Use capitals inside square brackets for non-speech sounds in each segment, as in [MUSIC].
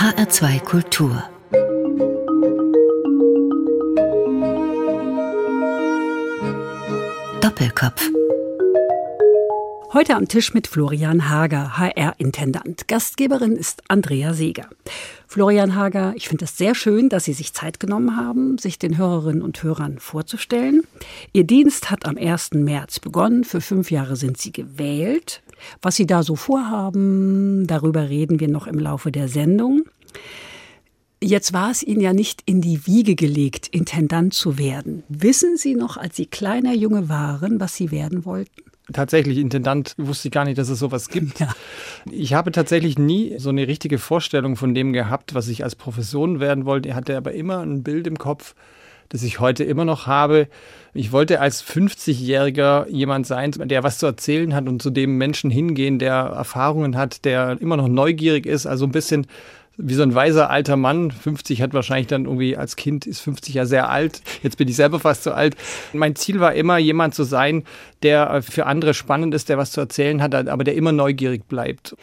HR2 Kultur Doppelkopf Heute am Tisch mit Florian Hager, HR-Intendant. Gastgeberin ist Andrea Seeger. Florian Hager, ich finde es sehr schön, dass Sie sich Zeit genommen haben, sich den Hörerinnen und Hörern vorzustellen. Ihr Dienst hat am 1. März begonnen. Für fünf Jahre sind Sie gewählt. Was Sie da so vorhaben, darüber reden wir noch im Laufe der Sendung. Jetzt war es Ihnen ja nicht in die Wiege gelegt, Intendant zu werden. Wissen Sie noch, als Sie kleiner Junge waren, was Sie werden wollten? tatsächlich Intendant, wusste ich gar nicht, dass es sowas gibt. Ja. Ich habe tatsächlich nie so eine richtige Vorstellung von dem gehabt, was ich als Profession werden wollte. Ich hatte aber immer ein Bild im Kopf, das ich heute immer noch habe. Ich wollte als 50-Jähriger jemand sein, der was zu erzählen hat und zu dem Menschen hingehen, der Erfahrungen hat, der immer noch neugierig ist, also ein bisschen wie so ein weiser alter Mann. 50 hat wahrscheinlich dann irgendwie als Kind, ist 50 ja sehr alt. Jetzt bin ich selber fast so alt. Mein Ziel war immer, jemand zu sein, der für andere spannend ist, der was zu erzählen hat, aber der immer neugierig bleibt.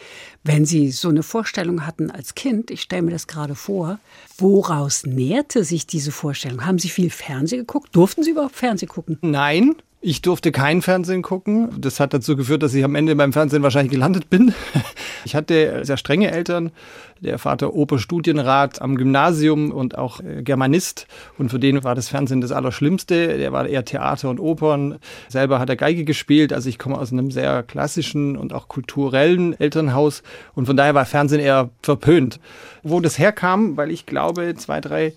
Wenn Sie so eine Vorstellung hatten als Kind, ich stelle mir das gerade vor, woraus nährte sich diese Vorstellung? Haben Sie viel Fernsehen geguckt? Durften Sie überhaupt Fernsehen gucken? Nein, ich durfte kein Fernsehen gucken. Das hat dazu geführt, dass ich am Ende beim Fernsehen wahrscheinlich gelandet bin. [LAUGHS] Ich hatte sehr strenge Eltern. Der Vater Oberstudienrat am Gymnasium und auch äh, Germanist. Und für den war das Fernsehen das Allerschlimmste. Der war eher Theater und Opern. Selber hat er Geige gespielt. Also ich komme aus einem sehr klassischen und auch kulturellen Elternhaus. Und von daher war Fernsehen eher verpönt. Wo das herkam, weil ich glaube, zwei, drei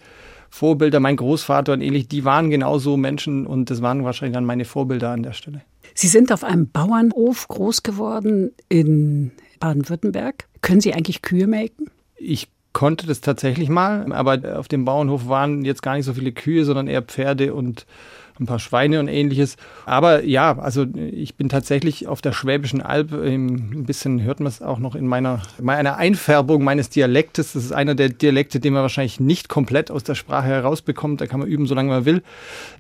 Vorbilder, mein Großvater und ähnlich, die waren genauso Menschen und das waren wahrscheinlich dann meine Vorbilder an der Stelle. Sie sind auf einem Bauernhof groß geworden in Baden-Württemberg. Können Sie eigentlich Kühe melken? Ich konnte das tatsächlich mal, aber auf dem Bauernhof waren jetzt gar nicht so viele Kühe, sondern eher Pferde und ein paar Schweine und ähnliches. Aber ja, also ich bin tatsächlich auf der Schwäbischen Alb, ein bisschen hört man es auch noch in meiner, meiner Einfärbung meines Dialektes. Das ist einer der Dialekte, den man wahrscheinlich nicht komplett aus der Sprache herausbekommt. Da kann man üben, solange man will.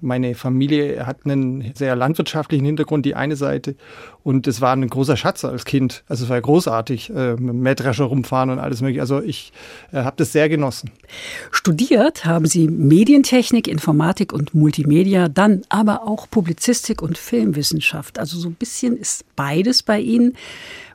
Meine Familie hat einen sehr landwirtschaftlichen Hintergrund, die eine Seite. Und es war ein großer Schatz als Kind. Also es war großartig, äh, mit Mähdrescher rumfahren und alles mögliche. Also ich äh, habe das sehr genossen. Studiert haben Sie Medientechnik, Informatik und Multimedia, dann aber auch Publizistik und Filmwissenschaft. Also so ein bisschen ist beides bei Ihnen.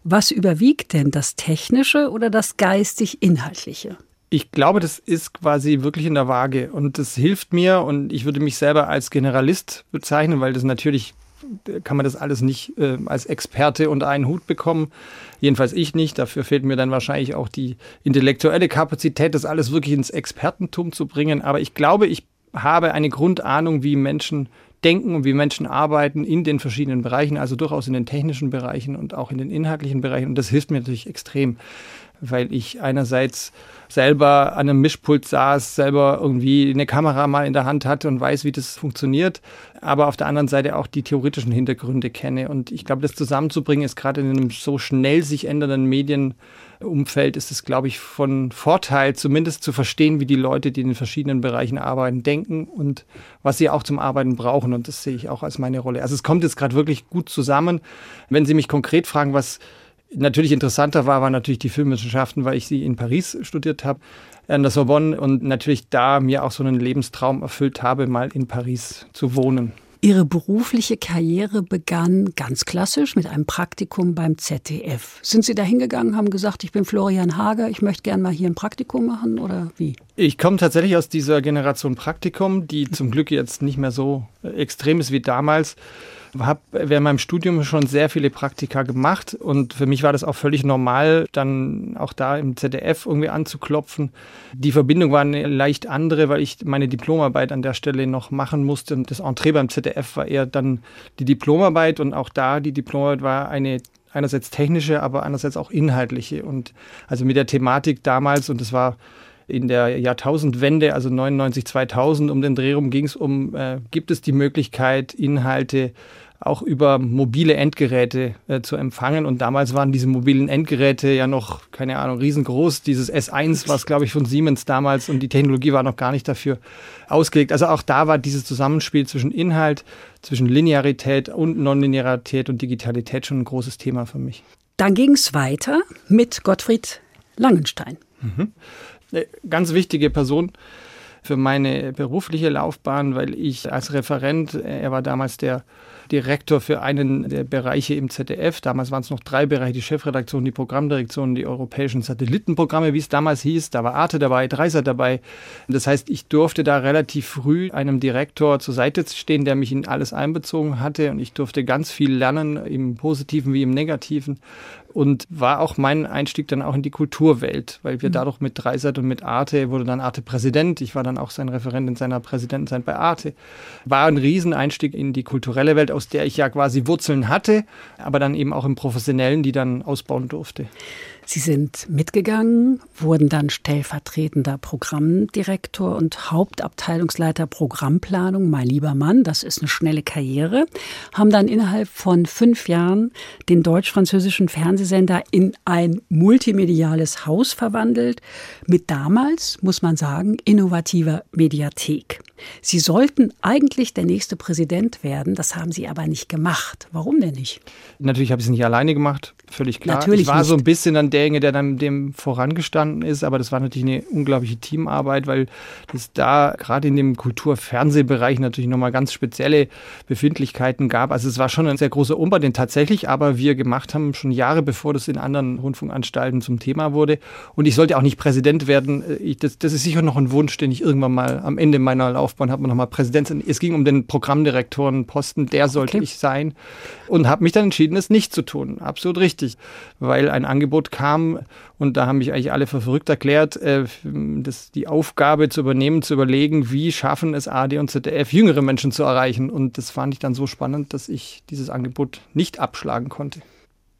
Was überwiegt denn das Technische oder das geistig-inhaltliche? Ich glaube, das ist quasi wirklich in der Waage und das hilft mir und ich würde mich selber als Generalist bezeichnen, weil das natürlich kann man das alles nicht äh, als Experte unter einen Hut bekommen. Jedenfalls ich nicht. Dafür fehlt mir dann wahrscheinlich auch die intellektuelle Kapazität, das alles wirklich ins Expertentum zu bringen. Aber ich glaube, ich habe eine Grundahnung, wie Menschen denken und wie Menschen arbeiten in den verschiedenen Bereichen, also durchaus in den technischen Bereichen und auch in den inhaltlichen Bereichen. Und das hilft mir natürlich extrem, weil ich einerseits selber an einem Mischpult saß, selber irgendwie eine Kamera mal in der Hand hatte und weiß, wie das funktioniert, aber auf der anderen Seite auch die theoretischen Hintergründe kenne. Und ich glaube, das zusammenzubringen ist gerade in einem so schnell sich ändernden Medienumfeld, ist es, glaube ich, von Vorteil, zumindest zu verstehen, wie die Leute, die in den verschiedenen Bereichen arbeiten, denken und was sie auch zum Arbeiten brauchen. Und das sehe ich auch als meine Rolle. Also es kommt jetzt gerade wirklich gut zusammen. Wenn Sie mich konkret fragen, was natürlich interessanter war, waren natürlich die Filmwissenschaften, weil ich sie in Paris studiert habe, an der Sorbonne und natürlich da mir auch so einen Lebenstraum erfüllt habe, mal in Paris zu wohnen. Ihre berufliche Karriere begann ganz klassisch mit einem Praktikum beim ZDF. Sind Sie da hingegangen, haben gesagt, ich bin Florian Hager, ich möchte gerne mal hier ein Praktikum machen oder wie? Ich komme tatsächlich aus dieser Generation Praktikum, die zum Glück jetzt nicht mehr so extrem ist wie damals habe während meinem Studium schon sehr viele Praktika gemacht und für mich war das auch völlig normal, dann auch da im ZDF irgendwie anzuklopfen. Die Verbindung war eine leicht andere, weil ich meine Diplomarbeit an der Stelle noch machen musste und das Entree beim ZDF war eher dann die Diplomarbeit und auch da die Diplomarbeit war eine einerseits technische, aber andererseits auch inhaltliche und also mit der Thematik damals und das war in der Jahrtausendwende, also 99, 2000, um den Dreh rum ging es um, äh, gibt es die Möglichkeit, Inhalte auch über mobile Endgeräte äh, zu empfangen. Und damals waren diese mobilen Endgeräte ja noch, keine Ahnung, riesengroß. Dieses S1 war es, glaube ich, von Siemens damals und die Technologie war noch gar nicht dafür ausgelegt. Also auch da war dieses Zusammenspiel zwischen Inhalt, zwischen Linearität und Nonlinearität und Digitalität schon ein großes Thema für mich. Dann ging es weiter mit Gottfried Langenstein. Mhm. Eine ganz wichtige Person für meine berufliche Laufbahn, weil ich als Referent, er war damals der Direktor für einen der Bereiche im ZDF. Damals waren es noch drei Bereiche, die Chefredaktion, die Programmdirektion, die europäischen Satellitenprogramme, wie es damals hieß. Da war Arte dabei, Dreisat dabei. Das heißt, ich durfte da relativ früh einem Direktor zur Seite stehen, der mich in alles einbezogen hatte und ich durfte ganz viel lernen, im Positiven wie im Negativen und war auch mein Einstieg dann auch in die Kulturwelt, weil wir mhm. dadurch mit Dreisat und mit Arte, wurde dann Arte Präsident, ich war dann auch sein Referent in seiner Präsidentenzeit bei Arte, war ein Rieseneinstieg in die kulturelle Welt, aus der ich ja quasi Wurzeln hatte, aber dann eben auch im Professionellen, die dann ausbauen durfte. Sie sind mitgegangen, wurden dann stellvertretender Programmdirektor und Hauptabteilungsleiter Programmplanung, mein lieber Mann. Das ist eine schnelle Karriere. Haben dann innerhalb von fünf Jahren den deutsch-französischen Fernsehsender in ein multimediales Haus verwandelt. Mit damals, muss man sagen, innovativer Mediathek. Sie sollten eigentlich der nächste Präsident werden. Das haben Sie aber nicht gemacht. Warum denn nicht? Natürlich habe ich es nicht alleine gemacht, völlig klar. Natürlich ich war nicht. so ein bisschen dann derjenige, der dann dem vorangestanden ist, aber das war natürlich eine unglaubliche Teamarbeit, weil es da gerade in dem Kultur-Fernsehbereich natürlich nochmal ganz spezielle Befindlichkeiten gab. Also es war schon ein sehr großer Umbau, den tatsächlich aber wir gemacht haben, schon Jahre bevor das in anderen Rundfunkanstalten zum Thema wurde. Und ich sollte auch nicht Präsident werden. Ich, das, das ist sicher noch ein Wunsch, den ich irgendwann mal am Ende meiner Laufbahn habe, nochmal Präsident. Es ging um den Programmdirektorenposten, der sollte okay. ich sein. Und habe mich dann entschieden, es nicht zu tun. Absolut richtig. Weil ein Angebot kam und da haben mich eigentlich alle für verrückt erklärt, äh, das, die Aufgabe zu übernehmen, zu überlegen, wie schaffen es AD und ZDF, jüngere Menschen zu erreichen. Und das fand ich dann so spannend, dass ich dieses Angebot nicht abschlagen konnte.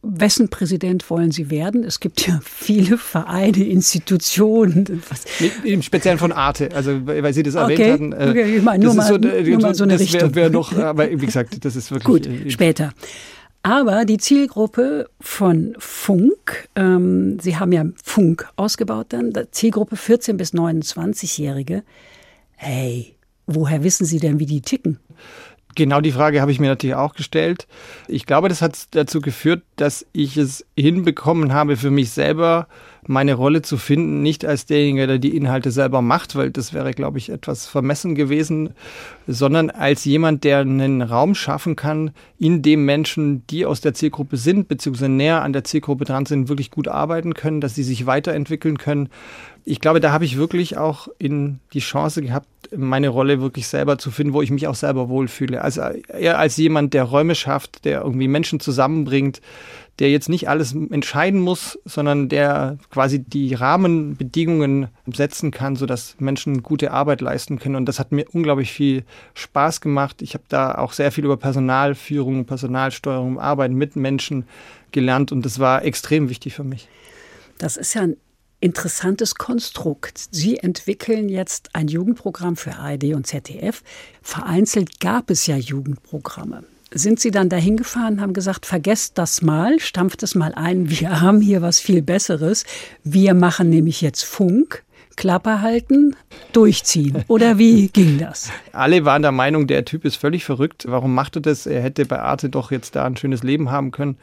Wessen Präsident wollen Sie werden? Es gibt ja viele Vereine, Institutionen. Im Speziellen von Arte, also weil Sie das erwähnt hatten. Äh, okay, ich meine, nur, mal, so, nur mal so eine das Richtung. Wär, wär noch, aber wie gesagt, das ist wirklich. Gut, äh, später. Aber die Zielgruppe von Funk, ähm, Sie haben ja Funk ausgebaut dann, Zielgruppe 14 bis 29-Jährige. Hey, woher wissen Sie denn, wie die ticken? Genau die Frage habe ich mir natürlich auch gestellt. Ich glaube, das hat dazu geführt, dass ich es hinbekommen habe, für mich selber meine Rolle zu finden, nicht als derjenige, der die Inhalte selber macht, weil das wäre, glaube ich, etwas vermessen gewesen, sondern als jemand, der einen Raum schaffen kann, in dem Menschen, die aus der Zielgruppe sind, beziehungsweise näher an der Zielgruppe dran sind, wirklich gut arbeiten können, dass sie sich weiterentwickeln können. Ich glaube, da habe ich wirklich auch in die Chance gehabt, meine Rolle wirklich selber zu finden, wo ich mich auch selber wohlfühle. Also eher als jemand, der Räume schafft, der irgendwie Menschen zusammenbringt, der jetzt nicht alles entscheiden muss, sondern der quasi die Rahmenbedingungen setzen kann, sodass Menschen gute Arbeit leisten können. Und das hat mir unglaublich viel Spaß gemacht. Ich habe da auch sehr viel über Personalführung, Personalsteuerung, Arbeiten mit Menschen gelernt und das war extrem wichtig für mich. Das ist ja ein interessantes Konstrukt. Sie entwickeln jetzt ein Jugendprogramm für ARD und ZDF. Vereinzelt gab es ja Jugendprogramme sind Sie dann dahin gefahren, haben gesagt, vergesst das mal, stampft es mal ein, wir [LAUGHS] haben hier was viel Besseres. Wir machen nämlich jetzt Funk. Klappe halten, durchziehen. Oder wie [LAUGHS] ging das? Alle waren der Meinung, der Typ ist völlig verrückt. Warum macht er das? Er hätte bei Arte doch jetzt da ein schönes Leben haben können.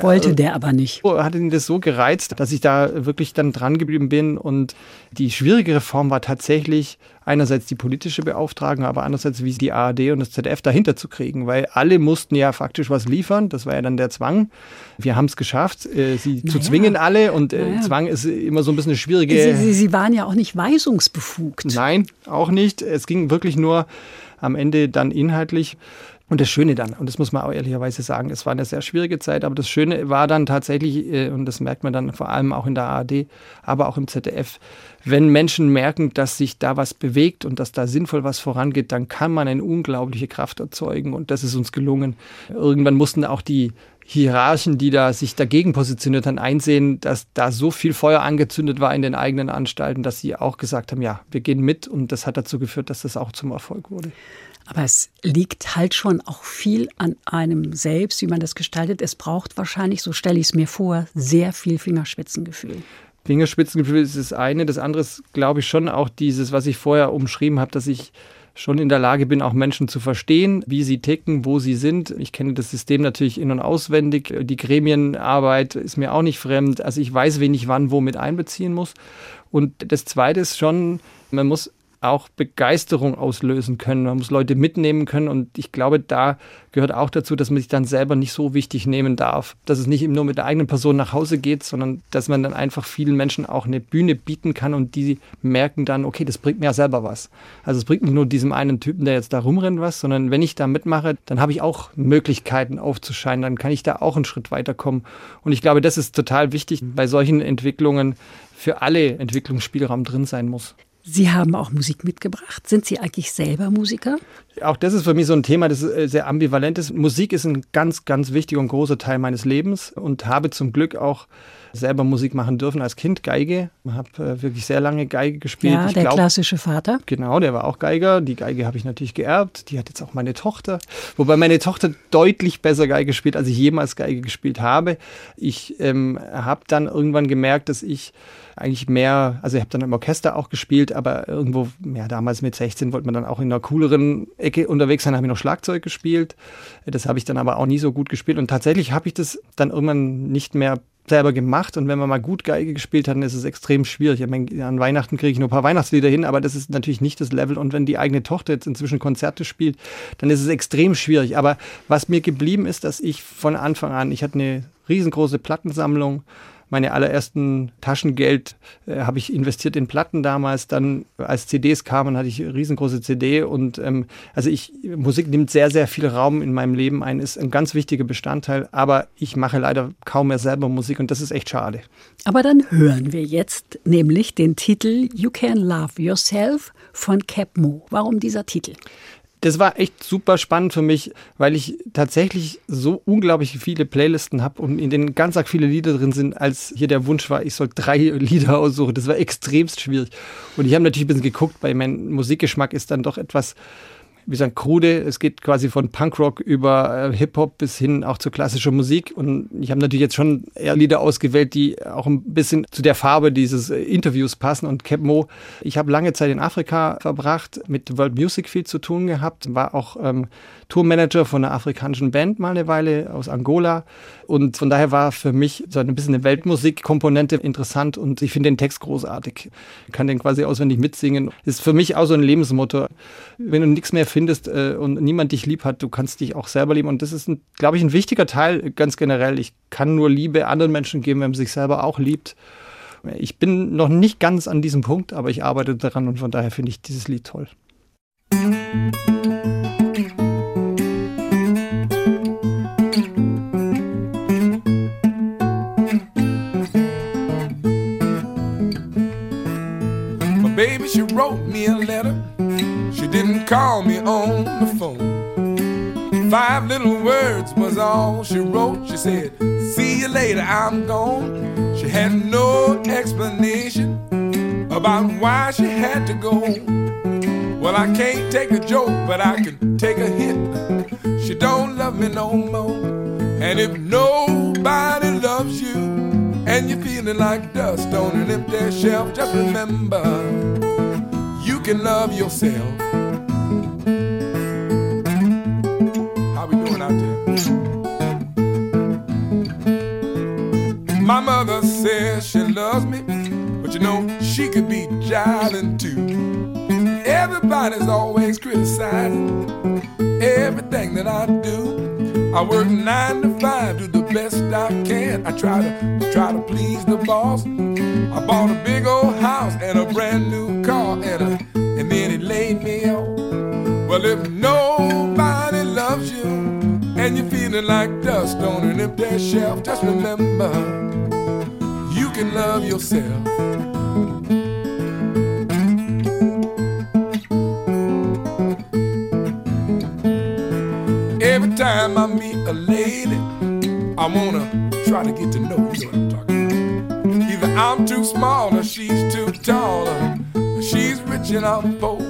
Wollte der aber nicht. Hat ihn das so gereizt, dass ich da wirklich dann dran geblieben bin. Und die schwierigere Form war tatsächlich, einerseits die politische Beauftragung, aber andererseits wie die ARD und das ZDF dahinter zu kriegen, weil alle mussten ja faktisch was liefern. Das war ja dann der Zwang. Wir haben es geschafft, äh, sie naja. zu zwingen alle und äh, naja. Zwang ist immer so ein bisschen eine schwierige. Sie, sie, sie waren ja auch nicht weisungsbefugt. Nein, auch nicht. Es ging wirklich nur am Ende dann inhaltlich. Und das Schöne dann, und das muss man auch ehrlicherweise sagen, es war eine sehr schwierige Zeit, aber das Schöne war dann tatsächlich, äh, und das merkt man dann vor allem auch in der ARD, aber auch im ZDF, wenn Menschen merken, dass sich da was bewegt und dass da sinnvoll was vorangeht, dann kann man eine unglaubliche Kraft erzeugen und das ist uns gelungen. Irgendwann mussten auch die Hierarchen, die da sich dagegen positioniert haben, einsehen, dass da so viel Feuer angezündet war in den eigenen Anstalten, dass sie auch gesagt haben, ja, wir gehen mit und das hat dazu geführt, dass das auch zum Erfolg wurde. Aber es liegt halt schon auch viel an einem selbst, wie man das gestaltet. Es braucht wahrscheinlich, so stelle ich es mir vor, sehr viel Fingerspitzengefühl. Fingerspitzengefühl ist das eine. Das andere ist, glaube ich, schon auch dieses, was ich vorher umschrieben habe, dass ich schon in der Lage bin, auch Menschen zu verstehen, wie sie ticken, wo sie sind. Ich kenne das System natürlich in- und auswendig. Die Gremienarbeit ist mir auch nicht fremd. Also ich weiß, wen ich wann wo mit einbeziehen muss. Und das Zweite ist schon, man muss auch Begeisterung auslösen können. Man muss Leute mitnehmen können. Und ich glaube, da gehört auch dazu, dass man sich dann selber nicht so wichtig nehmen darf. Dass es nicht nur mit der eigenen Person nach Hause geht, sondern dass man dann einfach vielen Menschen auch eine Bühne bieten kann und die merken dann, okay, das bringt mir ja selber was. Also es bringt nicht nur diesem einen Typen, der jetzt da rumrennt, was, sondern wenn ich da mitmache, dann habe ich auch Möglichkeiten aufzuscheinen. Dann kann ich da auch einen Schritt weiterkommen. Und ich glaube, das ist total wichtig bei solchen Entwicklungen für alle Entwicklungsspielraum drin sein muss. Sie haben auch Musik mitgebracht. Sind Sie eigentlich selber Musiker? Auch das ist für mich so ein Thema, das äh, sehr ambivalent ist. Musik ist ein ganz, ganz wichtiger und großer Teil meines Lebens und habe zum Glück auch selber Musik machen dürfen als Kind, Geige. Ich habe äh, wirklich sehr lange Geige gespielt. Ja, ich der glaub, klassische Vater. Genau, der war auch Geiger. Die Geige habe ich natürlich geerbt. Die hat jetzt auch meine Tochter. Wobei meine Tochter deutlich besser Geige spielt, als ich jemals Geige gespielt habe. Ich ähm, habe dann irgendwann gemerkt, dass ich eigentlich mehr, also ich habe dann im Orchester auch gespielt, aber irgendwo, ja, damals mit 16 wollte man dann auch in einer cooleren Ecke unterwegs sein, habe ich noch Schlagzeug gespielt. Das habe ich dann aber auch nie so gut gespielt. Und tatsächlich habe ich das dann irgendwann nicht mehr selber gemacht und wenn man mal gut Geige gespielt hat, dann ist es extrem schwierig. Ich meine, an Weihnachten kriege ich nur ein paar Weihnachtslieder hin, aber das ist natürlich nicht das Level. Und wenn die eigene Tochter jetzt inzwischen Konzerte spielt, dann ist es extrem schwierig. Aber was mir geblieben ist, dass ich von Anfang an, ich hatte eine riesengroße Plattensammlung, meine allerersten Taschengeld äh, habe ich investiert in Platten damals. Dann, als CDs kamen, hatte ich eine riesengroße CD. Und ähm, also ich, Musik nimmt sehr, sehr viel Raum in meinem Leben ein, ist ein ganz wichtiger Bestandteil. Aber ich mache leider kaum mehr selber Musik und das ist echt schade. Aber dann hören wir jetzt nämlich den Titel You Can Love Yourself von Cap Mo. Warum dieser Titel? Das war echt super spannend für mich, weil ich tatsächlich so unglaublich viele Playlisten habe und in denen ganz arg viele Lieder drin sind, als hier der Wunsch war, ich soll drei [LAUGHS] Lieder aussuchen. Das war extremst schwierig. Und ich habe natürlich ein bisschen geguckt, weil mein Musikgeschmack ist dann doch etwas wie sagen, krude. Es geht quasi von Punkrock über äh, Hip-Hop bis hin auch zu klassischer Musik. Und ich habe natürlich jetzt schon eher Lieder ausgewählt, die auch ein bisschen zu der Farbe dieses äh, Interviews passen. Und Cap Mo, ich habe lange Zeit in Afrika verbracht, mit World Music viel zu tun gehabt, war auch ähm, Tourmanager von einer afrikanischen Band mal eine Weile aus Angola. Und von daher war für mich so ein bisschen eine Weltmusikkomponente interessant und ich finde den Text großartig. Ich kann den quasi auswendig mitsingen. Ist für mich auch so ein Lebensmotto. Wenn du nichts mehr findest äh, und niemand dich lieb hat, du kannst dich auch selber lieben. Und das ist, glaube ich, ein wichtiger Teil ganz generell. Ich kann nur Liebe anderen Menschen geben, wenn man sich selber auch liebt. Ich bin noch nicht ganz an diesem Punkt, aber ich arbeite daran und von daher finde ich dieses Lied toll. Baby, she wrote me a letter. She didn't call me on the phone. Five little words was all she wrote. She said, See you later, I'm gone. She had no explanation about why she had to go. Well, I can't take a joke, but I can take a hint. She don't love me no more. And if nobody loves you, and you're feeling like dust on an empty shelf, just remember can love yourself. How we doing out there? My mother says she loves me, but you know she could be jiving too. Everybody's always criticizing everything that I do. I work nine to five, do the best I can. I try to try to please the boss. I bought a big old house and a brand new car, and a, and then it laid me off. Well, if nobody loves you and you're feeling like dust on an empty shelf, just remember you can love yourself. Every time I meet a lady, I wanna try to get to know you. Know what I'm talking about? Either I'm too small or she's too tall, or she's rich and I'm poor.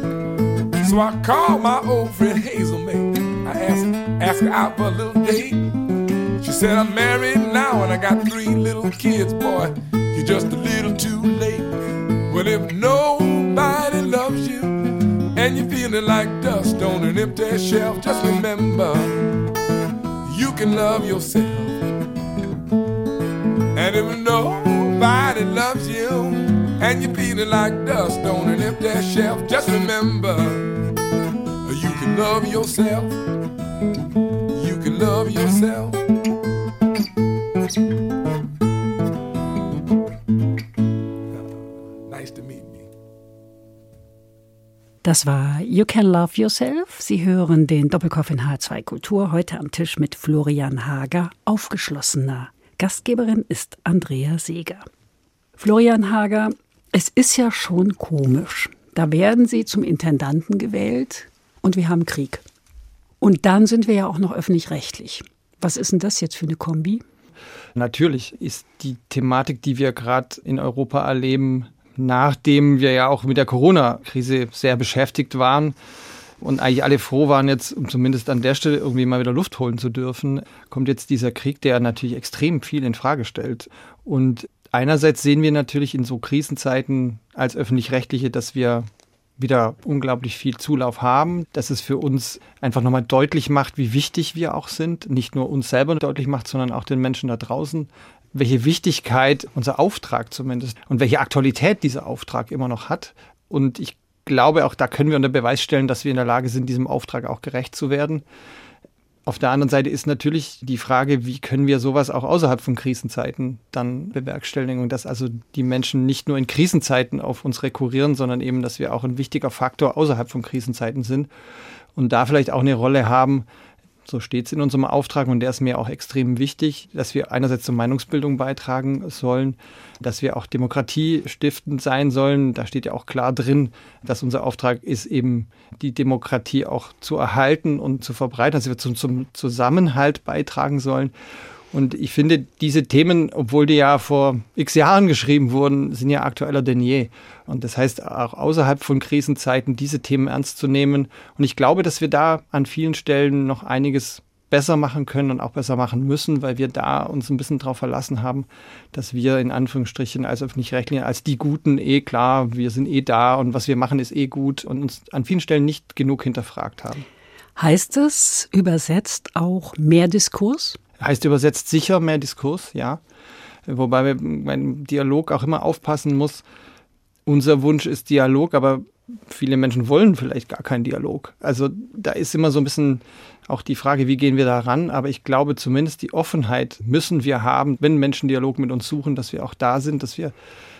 So I called my old friend Hazel May. I asked, asked her out for a little date. She said I'm married now and I got three little kids. Boy, you're just a little too late. Well, if nobody loves you and you're feeling like dust on an empty shelf, just remember you can love yourself. And if nobody loves you, and you're feeling like dust on an empty shelf, just remember you can love yourself. You can love yourself. Nice to meet me. Das war You Can Love Yourself. Sie hören den Doppelkopf in H2 Kultur heute am Tisch mit Florian Hager, aufgeschlossener. Gastgeberin ist Andrea Seeger. Florian Hager, es ist ja schon komisch. Da werden Sie zum Intendanten gewählt und wir haben Krieg. Und dann sind wir ja auch noch öffentlich-rechtlich. Was ist denn das jetzt für eine Kombi? Natürlich ist die Thematik, die wir gerade in Europa erleben, nachdem wir ja auch mit der Corona-Krise sehr beschäftigt waren und eigentlich alle froh waren, jetzt um zumindest an der Stelle irgendwie mal wieder Luft holen zu dürfen, kommt jetzt dieser Krieg, der natürlich extrem viel in Frage stellt. Und einerseits sehen wir natürlich in so Krisenzeiten als öffentlich-rechtliche, dass wir wieder unglaublich viel Zulauf haben, dass es für uns einfach nochmal deutlich macht, wie wichtig wir auch sind, nicht nur uns selber deutlich macht, sondern auch den Menschen da draußen, welche Wichtigkeit unser Auftrag zumindest und welche Aktualität dieser Auftrag immer noch hat. Und ich glaube, auch da können wir unter Beweis stellen, dass wir in der Lage sind, diesem Auftrag auch gerecht zu werden. Auf der anderen Seite ist natürlich die Frage, wie können wir sowas auch außerhalb von Krisenzeiten dann bewerkstelligen und dass also die Menschen nicht nur in Krisenzeiten auf uns rekurrieren, sondern eben, dass wir auch ein wichtiger Faktor außerhalb von Krisenzeiten sind und da vielleicht auch eine Rolle haben, so steht es in unserem Auftrag und der ist mir auch extrem wichtig, dass wir einerseits zur Meinungsbildung beitragen sollen, dass wir auch demokratiestiftend sein sollen. Da steht ja auch klar drin, dass unser Auftrag ist, eben die Demokratie auch zu erhalten und zu verbreiten, dass wir zum, zum Zusammenhalt beitragen sollen. Und ich finde, diese Themen, obwohl die ja vor x Jahren geschrieben wurden, sind ja aktueller denn je. Und das heißt, auch außerhalb von Krisenzeiten diese Themen ernst zu nehmen. Und ich glaube, dass wir da an vielen Stellen noch einiges besser machen können und auch besser machen müssen, weil wir da uns ein bisschen darauf verlassen haben, dass wir in Anführungsstrichen als öffentlich-rechtliche, als die Guten eh klar, wir sind eh da und was wir machen ist eh gut und uns an vielen Stellen nicht genug hinterfragt haben. Heißt es übersetzt auch mehr Diskurs? Heißt übersetzt sicher mehr Diskurs, ja. Wobei wir beim Dialog auch immer aufpassen muss. Unser Wunsch ist Dialog, aber viele Menschen wollen vielleicht gar keinen Dialog. Also da ist immer so ein bisschen auch die Frage, wie gehen wir da ran? Aber ich glaube zumindest die Offenheit müssen wir haben, wenn Menschen Dialog mit uns suchen, dass wir auch da sind, dass wir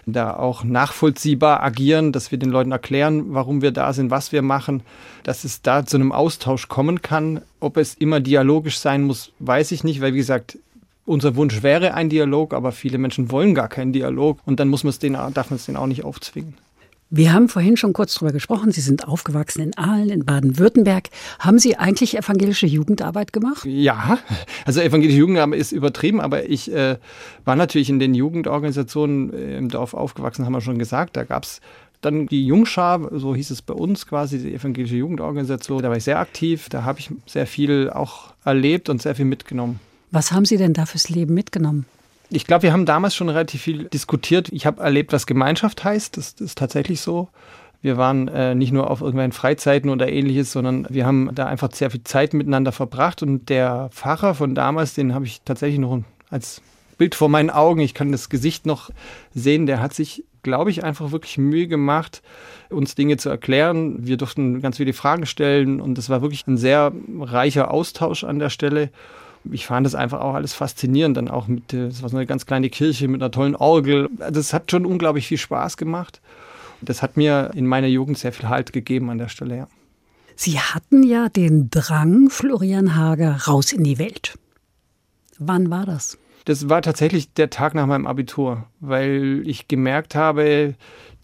da auch nachvollziehbar agieren, dass wir den Leuten erklären, warum wir da sind, was wir machen, dass es da zu einem Austausch kommen kann. Ob es immer dialogisch sein muss, weiß ich nicht, weil wie gesagt, unser Wunsch wäre ein Dialog, aber viele Menschen wollen gar keinen Dialog und dann muss man es denen, darf man es denen auch nicht aufzwingen. Wir haben vorhin schon kurz darüber gesprochen. Sie sind aufgewachsen in Aalen, in Baden-Württemberg. Haben Sie eigentlich evangelische Jugendarbeit gemacht? Ja, also evangelische Jugendarbeit ist übertrieben, aber ich äh, war natürlich in den Jugendorganisationen äh, im Dorf aufgewachsen, haben wir schon gesagt. Da gab es dann die Jungschar, so hieß es bei uns quasi, die evangelische Jugendorganisation. Da war ich sehr aktiv, da habe ich sehr viel auch erlebt und sehr viel mitgenommen. Was haben Sie denn da fürs Leben mitgenommen? Ich glaube, wir haben damals schon relativ viel diskutiert. Ich habe erlebt, was Gemeinschaft heißt. Das, das ist tatsächlich so. Wir waren äh, nicht nur auf irgendwelchen Freizeiten oder ähnliches, sondern wir haben da einfach sehr viel Zeit miteinander verbracht. Und der Pfarrer von damals, den habe ich tatsächlich noch als Bild vor meinen Augen. Ich kann das Gesicht noch sehen. Der hat sich, glaube ich, einfach wirklich Mühe gemacht, uns Dinge zu erklären. Wir durften ganz viele Fragen stellen und es war wirklich ein sehr reicher Austausch an der Stelle ich fand das einfach auch alles faszinierend. Dann auch mit, das war so eine ganz kleine Kirche mit einer tollen Orgel. Also es hat schon unglaublich viel Spaß gemacht. Das hat mir in meiner Jugend sehr viel Halt gegeben an der Stelle, ja. Sie hatten ja den Drang, Florian Hager, raus in die Welt. Wann war das? Das war tatsächlich der Tag nach meinem Abitur, weil ich gemerkt habe,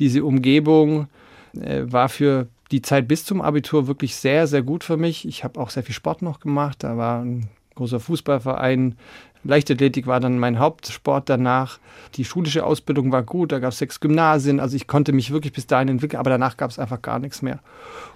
diese Umgebung äh, war für die Zeit bis zum Abitur wirklich sehr, sehr gut für mich. Ich habe auch sehr viel Sport noch gemacht. Da war ein großer Fußballverein. Leichtathletik war dann mein Hauptsport danach. Die schulische Ausbildung war gut, da gab es sechs Gymnasien, also ich konnte mich wirklich bis dahin entwickeln, aber danach gab es einfach gar nichts mehr.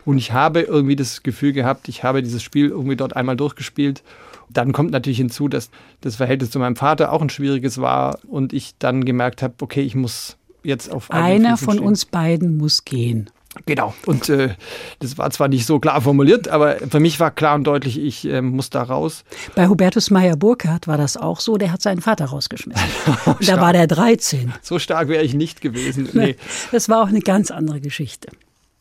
Und ich habe irgendwie das Gefühl gehabt, ich habe dieses Spiel irgendwie dort einmal durchgespielt. Dann kommt natürlich hinzu, dass das Verhältnis zu meinem Vater auch ein schwieriges war und ich dann gemerkt habe, okay, ich muss jetzt auf einer von stehen. uns beiden muss gehen. Genau. Und äh, das war zwar nicht so klar formuliert, aber für mich war klar und deutlich, ich äh, muss da raus. Bei Hubertus Meyer-Burkhardt war das auch so. Der hat seinen Vater rausgeschmissen. [LAUGHS] da war der 13. So stark wäre ich nicht gewesen. [LAUGHS] Nee. Das war auch eine ganz andere Geschichte.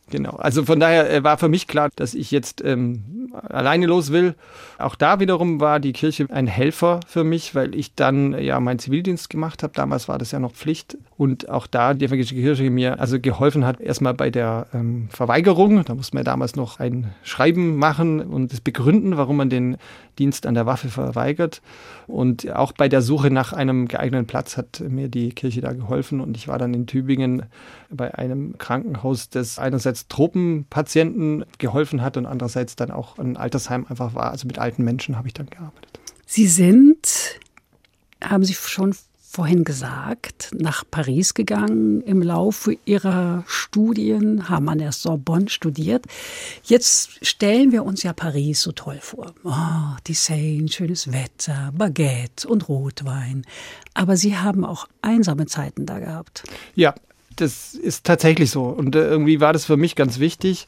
Genau. Also von daher äh, war für mich klar, dass ich jetzt ähm, alleine los will. Auch da wiederum war die Kirche ein Helfer für mich, weil ich dann ja meinen Zivildienst gemacht habe. Damals war das ja noch Pflicht. Und auch da die evangelische Kirche mir also geholfen hat, erstmal bei der ähm, Verweigerung. Da musste man damals noch ein Schreiben machen und das begründen, warum man den Dienst an der Waffe verweigert. Und auch bei der Suche nach einem geeigneten Platz hat mir die Kirche da geholfen. Und ich war dann in Tübingen bei einem Krankenhaus, das einerseits Tropenpatienten geholfen hat und andererseits dann auch ein Altersheim einfach war. Also mit alten Menschen habe ich dann gearbeitet. Sie sind, haben Sie schon vorhin gesagt, nach Paris gegangen im Laufe ihrer Studien, haben an der Sorbonne studiert. Jetzt stellen wir uns ja Paris so toll vor. Oh, die Seine, schönes Wetter, Baguette und Rotwein. Aber Sie haben auch einsame Zeiten da gehabt. Ja, das ist tatsächlich so. Und äh, irgendwie war das für mich ganz wichtig.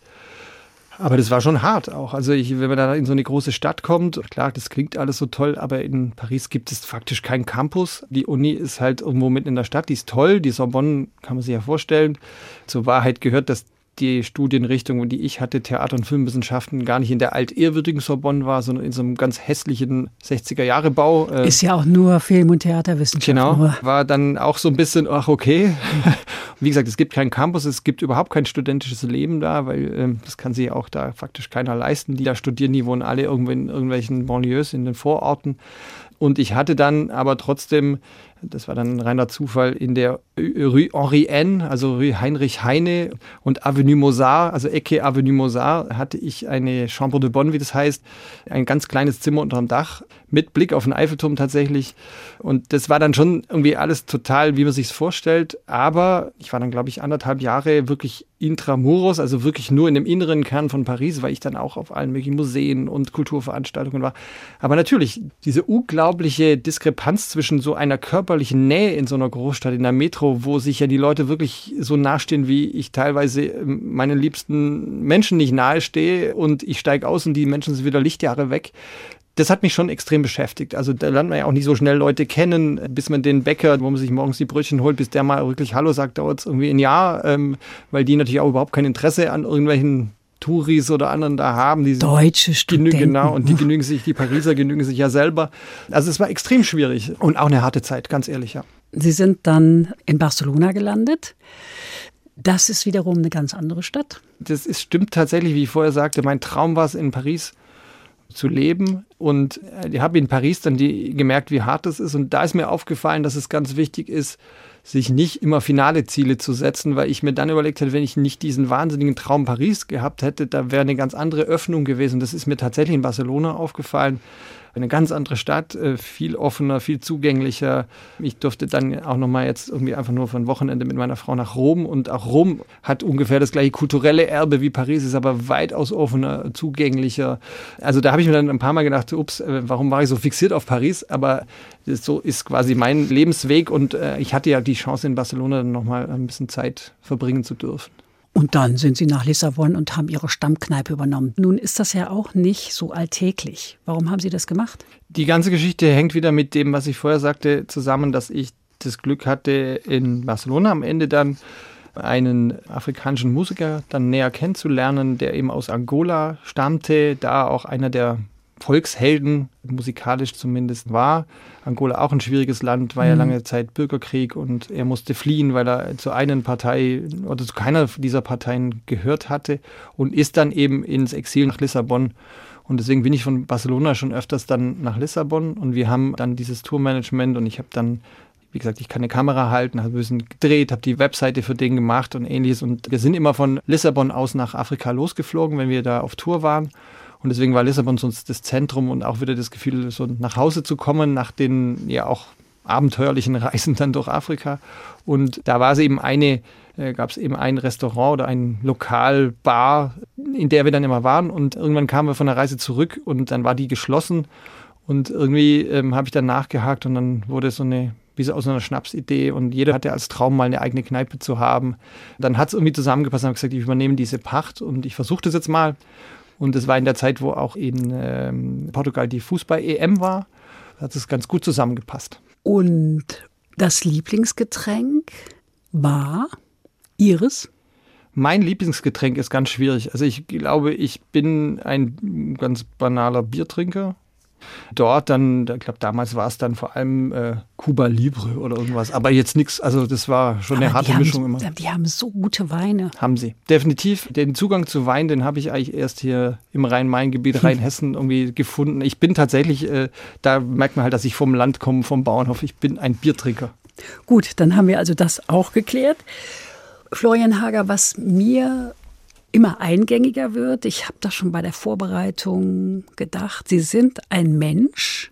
Aber das war schon hart auch. Also ich, wenn man da in so eine große Stadt kommt, klar, das klingt alles so toll, aber in Paris gibt es faktisch keinen Campus. Die Uni ist halt irgendwo mitten in der Stadt, die ist toll. Die Sorbonne kann man sich ja vorstellen. Zur Wahrheit gehört, dass die Studienrichtung, die ich hatte, Theater- und Filmwissenschaften, gar nicht in der altehrwürdigen Sorbonne war, sondern in so einem ganz hässlichen 60er-Jahre-Bau. Äh, Ist ja auch nur Film- und Theaterwissenschaft. Genau, war dann auch so ein bisschen, ach okay. [LAUGHS] Wie gesagt, es gibt keinen Campus, es gibt überhaupt kein studentisches Leben da, weil äh, das kann sich auch da faktisch keiner leisten. Die da studieren, die wohnen alle irgendwo in irgendwelchen Banlieues, in den Vororten. Und ich hatte dann aber trotzdem das war dann ein reiner Zufall, in der Rue Henri N., also Rue Heinrich Heine und Avenue Mozart, also Ecke Avenue Mozart, hatte ich eine Chambre de Bonne, wie das heißt, ein ganz kleines Zimmer unterm Dach mit Blick auf den Eiffelturm tatsächlich. Und das war dann schon irgendwie alles total, wie man sich es vorstellt. Aber ich war dann, glaube ich, anderthalb Jahre wirklich intramuros, also wirklich nur in dem inneren Kern von Paris, weil ich dann auch auf allen möglichen Museen und Kulturveranstaltungen war. Aber natürlich, diese unglaubliche Diskrepanz zwischen so einer körperlichen Nähe in so einer Großstadt, in der Metro, wo sich ja die Leute wirklich so nahestehen, wie ich teilweise ähm, meinen liebsten Menschen nicht nahestehe und ich steige aus und die Menschen sind wieder Lichtjahre weg das hat mich schon extrem beschäftigt. Also da lernt man ja auch nicht so schnell Leute kennen, bis man den Bäcker, wo man sich morgens die Brötchen holt, bis der mal wirklich Hallo sagt, dauert es irgendwie ein Jahr, ähm, weil die natürlich auch überhaupt kein Interesse an irgendwelchen Touris oder anderen da haben. Die Deutsche Studenten. Genau, und die genügen sich, die Pariser genügen sich ja selber. Also es war extrem schwierig und auch eine harte Zeit, ganz ehrlich, ja. Sie sind dann in Barcelona gelandet. Das ist wiederum eine ganz andere Stadt. Das ist, stimmt tatsächlich, wie ich vorher sagte. Mein Traum war es, in Paris zu leben. Und äh, ich habe in Paris dann die, gemerkt, wie hart das ist. Und da ist mir aufgefallen, dass es ganz wichtig ist, sich nicht immer finale Ziele zu setzen, weil ich mir dann überlegt hätte, wenn ich nicht diesen wahnsinnigen Traum Paris gehabt hätte, da wäre eine ganz andere Öffnung gewesen. Das ist mir tatsächlich in Barcelona aufgefallen eine ganz andere Stadt, äh, viel offener, viel zugänglicher. Ich durfte dann auch nochmal jetzt irgendwie einfach nur ein Wochenende mit meiner Frau nach Rom und auch Rom hat ungefähr das gleiche kulturelle Erbe wie Paris, ist aber weitaus offener, zugänglicher. Also da habe ich mir dann ein paar Mal gedacht, ups, äh, warum war ich so fixiert auf Paris? Aber so ist quasi mein Lebensweg und äh, ich hatte ja die Chance in Barcelona dann nochmal ein bisschen Zeit verbringen zu dürfen. Und dann sind sie nach Lissabon und haben ihre Stammkneipe übernommen. Nun ist das ja auch nicht so alltäglich. Warum haben Sie das gemacht? Die ganze Geschichte hängt wieder mit dem, was ich vorher sagte, zusammen, dass ich das Glück hatte, in Barcelona am Ende dann einen afrikanischen Musiker dann näher kennenzulernen, der eben aus Angola stammte, da auch einer der Volkshelden, musikalisch zumindest war. Angola auch ein schwieriges Land, war ja mhm. lange Zeit Bürgerkrieg und er musste fliehen, weil er zu einer Partei oder zu keiner dieser Parteien gehört hatte und ist dann eben ins Exil nach Lissabon. Und deswegen bin ich von Barcelona schon öfters dann nach Lissabon und wir haben dann dieses Tourmanagement und ich habe dann wie gesagt, ich kann eine Kamera halten, habe ein bisschen gedreht, habe die Webseite für den gemacht und ähnliches. Und wir sind immer von Lissabon aus nach Afrika losgeflogen, wenn wir da auf Tour waren. Und deswegen war Lissabon sonst das Zentrum und auch wieder das Gefühl, so nach Hause zu kommen nach den ja auch abenteuerlichen [LAUGHS] Reisen dann durch Afrika. Und da war es eben eine, äh, gab es eben ein Restaurant oder ein Lokal, Bar, in der wir dann immer waren. Und irgendwann kamen wir von der Reise zurück und dann war die geschlossen. Und irgendwie ähm, habe ich dann nachgehakt und dann wurde so eine wie so aus einer Schnapsidee und jeder hatte als Traum mal eine eigene Kneipe zu haben. Dann hat es irgendwie zusammengepasst und habe gesagt, ich übernehme diese Pacht und ich versuche das jetzt mal. Und es war in der Zeit, wo auch in ähm, Portugal die Fußball-EM war. Da hat es ganz gut zusammengepasst. Und das Lieblingsgetränk war Ihres? Mein Lieblingsgetränk ist ganz schwierig. Also ich glaube, ich bin ein ganz banaler Biertrinker. Dort dann, ich glaube, damals war es dann vor allem äh, Cuba Libre oder irgendwas. Aber jetzt nichts, also das war schon Aber eine harte die Mischung haben, immer. Die haben so gute Weine. Haben sie. Definitiv. Den Zugang zu Wein, den habe ich eigentlich erst hier im Rhein-Main-Gebiet, [LAUGHS] Rheinhessen irgendwie gefunden. Ich bin tatsächlich, äh, da merkt man halt, dass ich vom Land komme, vom Bauernhof. Ich bin ein Biertrinker. Gut, dann haben wir also das auch geklärt. Florian Hager, was mir immer eingängiger wird, ich habe das schon bei der Vorbereitung gedacht, Sie sind ein Mensch,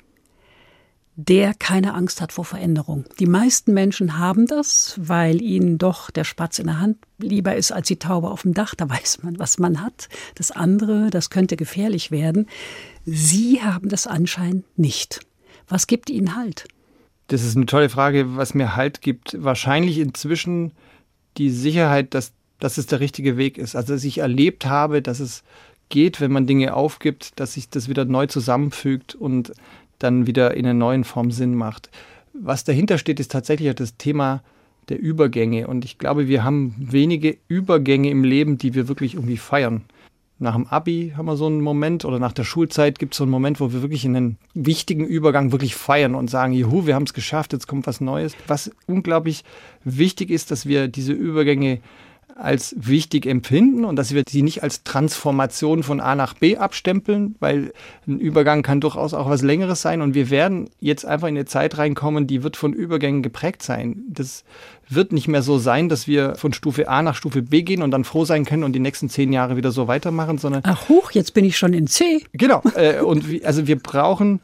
der keine Angst hat vor Veränderung. Die meisten Menschen haben das, weil ihnen doch der Spatz in der Hand lieber ist als die Taube auf dem Dach. Da weiß man, was man hat. Das andere, das könnte gefährlich werden. Sie haben das anscheinend nicht. Was gibt Ihnen Halt? Das ist eine tolle Frage, was mir Halt gibt. Wahrscheinlich inzwischen die Sicherheit, dass, dass es der richtige Weg ist. Also dass ich erlebt habe, dass es geht, wenn man Dinge aufgibt, dass sich das wieder neu zusammenfügt und dann wieder in einer neuen Form Sinn macht. Was dahinter steht, ist tatsächlich das Thema der Übergänge. Und ich glaube, wir haben wenige Übergänge im Leben, die wir wirklich irgendwie feiern. Nach dem Abi haben wir so einen Moment oder nach der Schulzeit gibt es so einen Moment, wo wir wirklich einen wichtigen Übergang wirklich feiern und sagen, juhu, wir haben es geschafft, jetzt kommt was Neues. Was unglaublich wichtig ist, dass wir diese Übergänge als wichtig empfinden und dass wir sie nicht als Transformation von A nach B abstempeln, weil ein Übergang kann durchaus auch was Längeres sein und wir werden jetzt einfach in eine Zeit reinkommen, die wird von Übergängen geprägt sein. Das wird nicht mehr so sein, dass wir von Stufe A nach Stufe B gehen und dann froh sein können und die nächsten zehn Jahre wieder so weitermachen, sondern Ach hoch, jetzt bin ich schon in C. Genau. Äh, und wie, also wir brauchen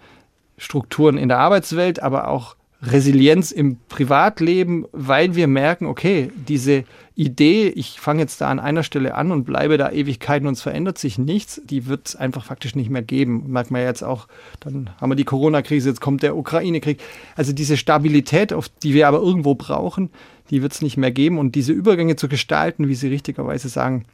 Strukturen in der Arbeitswelt, aber auch Resilienz im Privatleben, weil wir merken, okay, diese Idee, ich fange jetzt da an einer Stelle an und bleibe da Ewigkeiten und es verändert sich nichts, die wird es einfach faktisch nicht mehr geben. Merkt man jetzt auch, dann haben wir die Corona-Krise, jetzt kommt der Ukraine-Krieg. Also diese Stabilität, auf die wir aber irgendwo brauchen, die wird es nicht mehr geben. Und diese Übergänge zu gestalten, wie Sie richtigerweise sagen,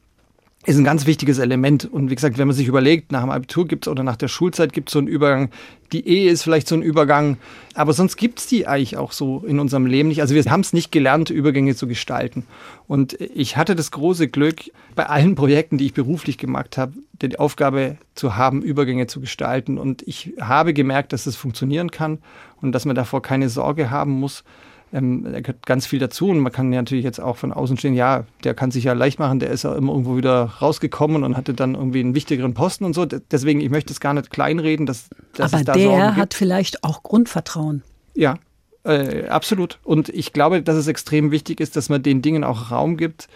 ist ein ganz wichtiges Element. Und wie gesagt, wenn man sich überlegt, nach dem Abitur gibt es oder nach der Schulzeit gibt es so einen Übergang. Die Ehe ist vielleicht so ein Übergang, aber sonst gibt es die eigentlich auch so in unserem Leben nicht. Also wir haben es nicht gelernt, Übergänge zu gestalten. Und ich hatte das große Glück, bei allen Projekten, die ich beruflich gemacht habe, die Aufgabe zu haben, Übergänge zu gestalten. Und ich habe gemerkt, dass es das funktionieren kann und dass man davor keine Sorge haben muss ähm, da gehört ganz viel dazu und man kann ja natürlich jetzt auch von außen stehen, ja, der kann sich ja leicht machen, der ist ja immer irgendwo wieder rausgekommen und hatte dann irgendwie einen wichtigeren Posten und so. Deswegen, ich möchte es gar nicht kleinreden, dass, dass Aber es da der Sorgen hat gibt. vielleicht auch Grundvertrauen. Ja, äh, absolut. Und ich glaube, dass es extrem wichtig ist, dass man den Dingen auch Raum gibt,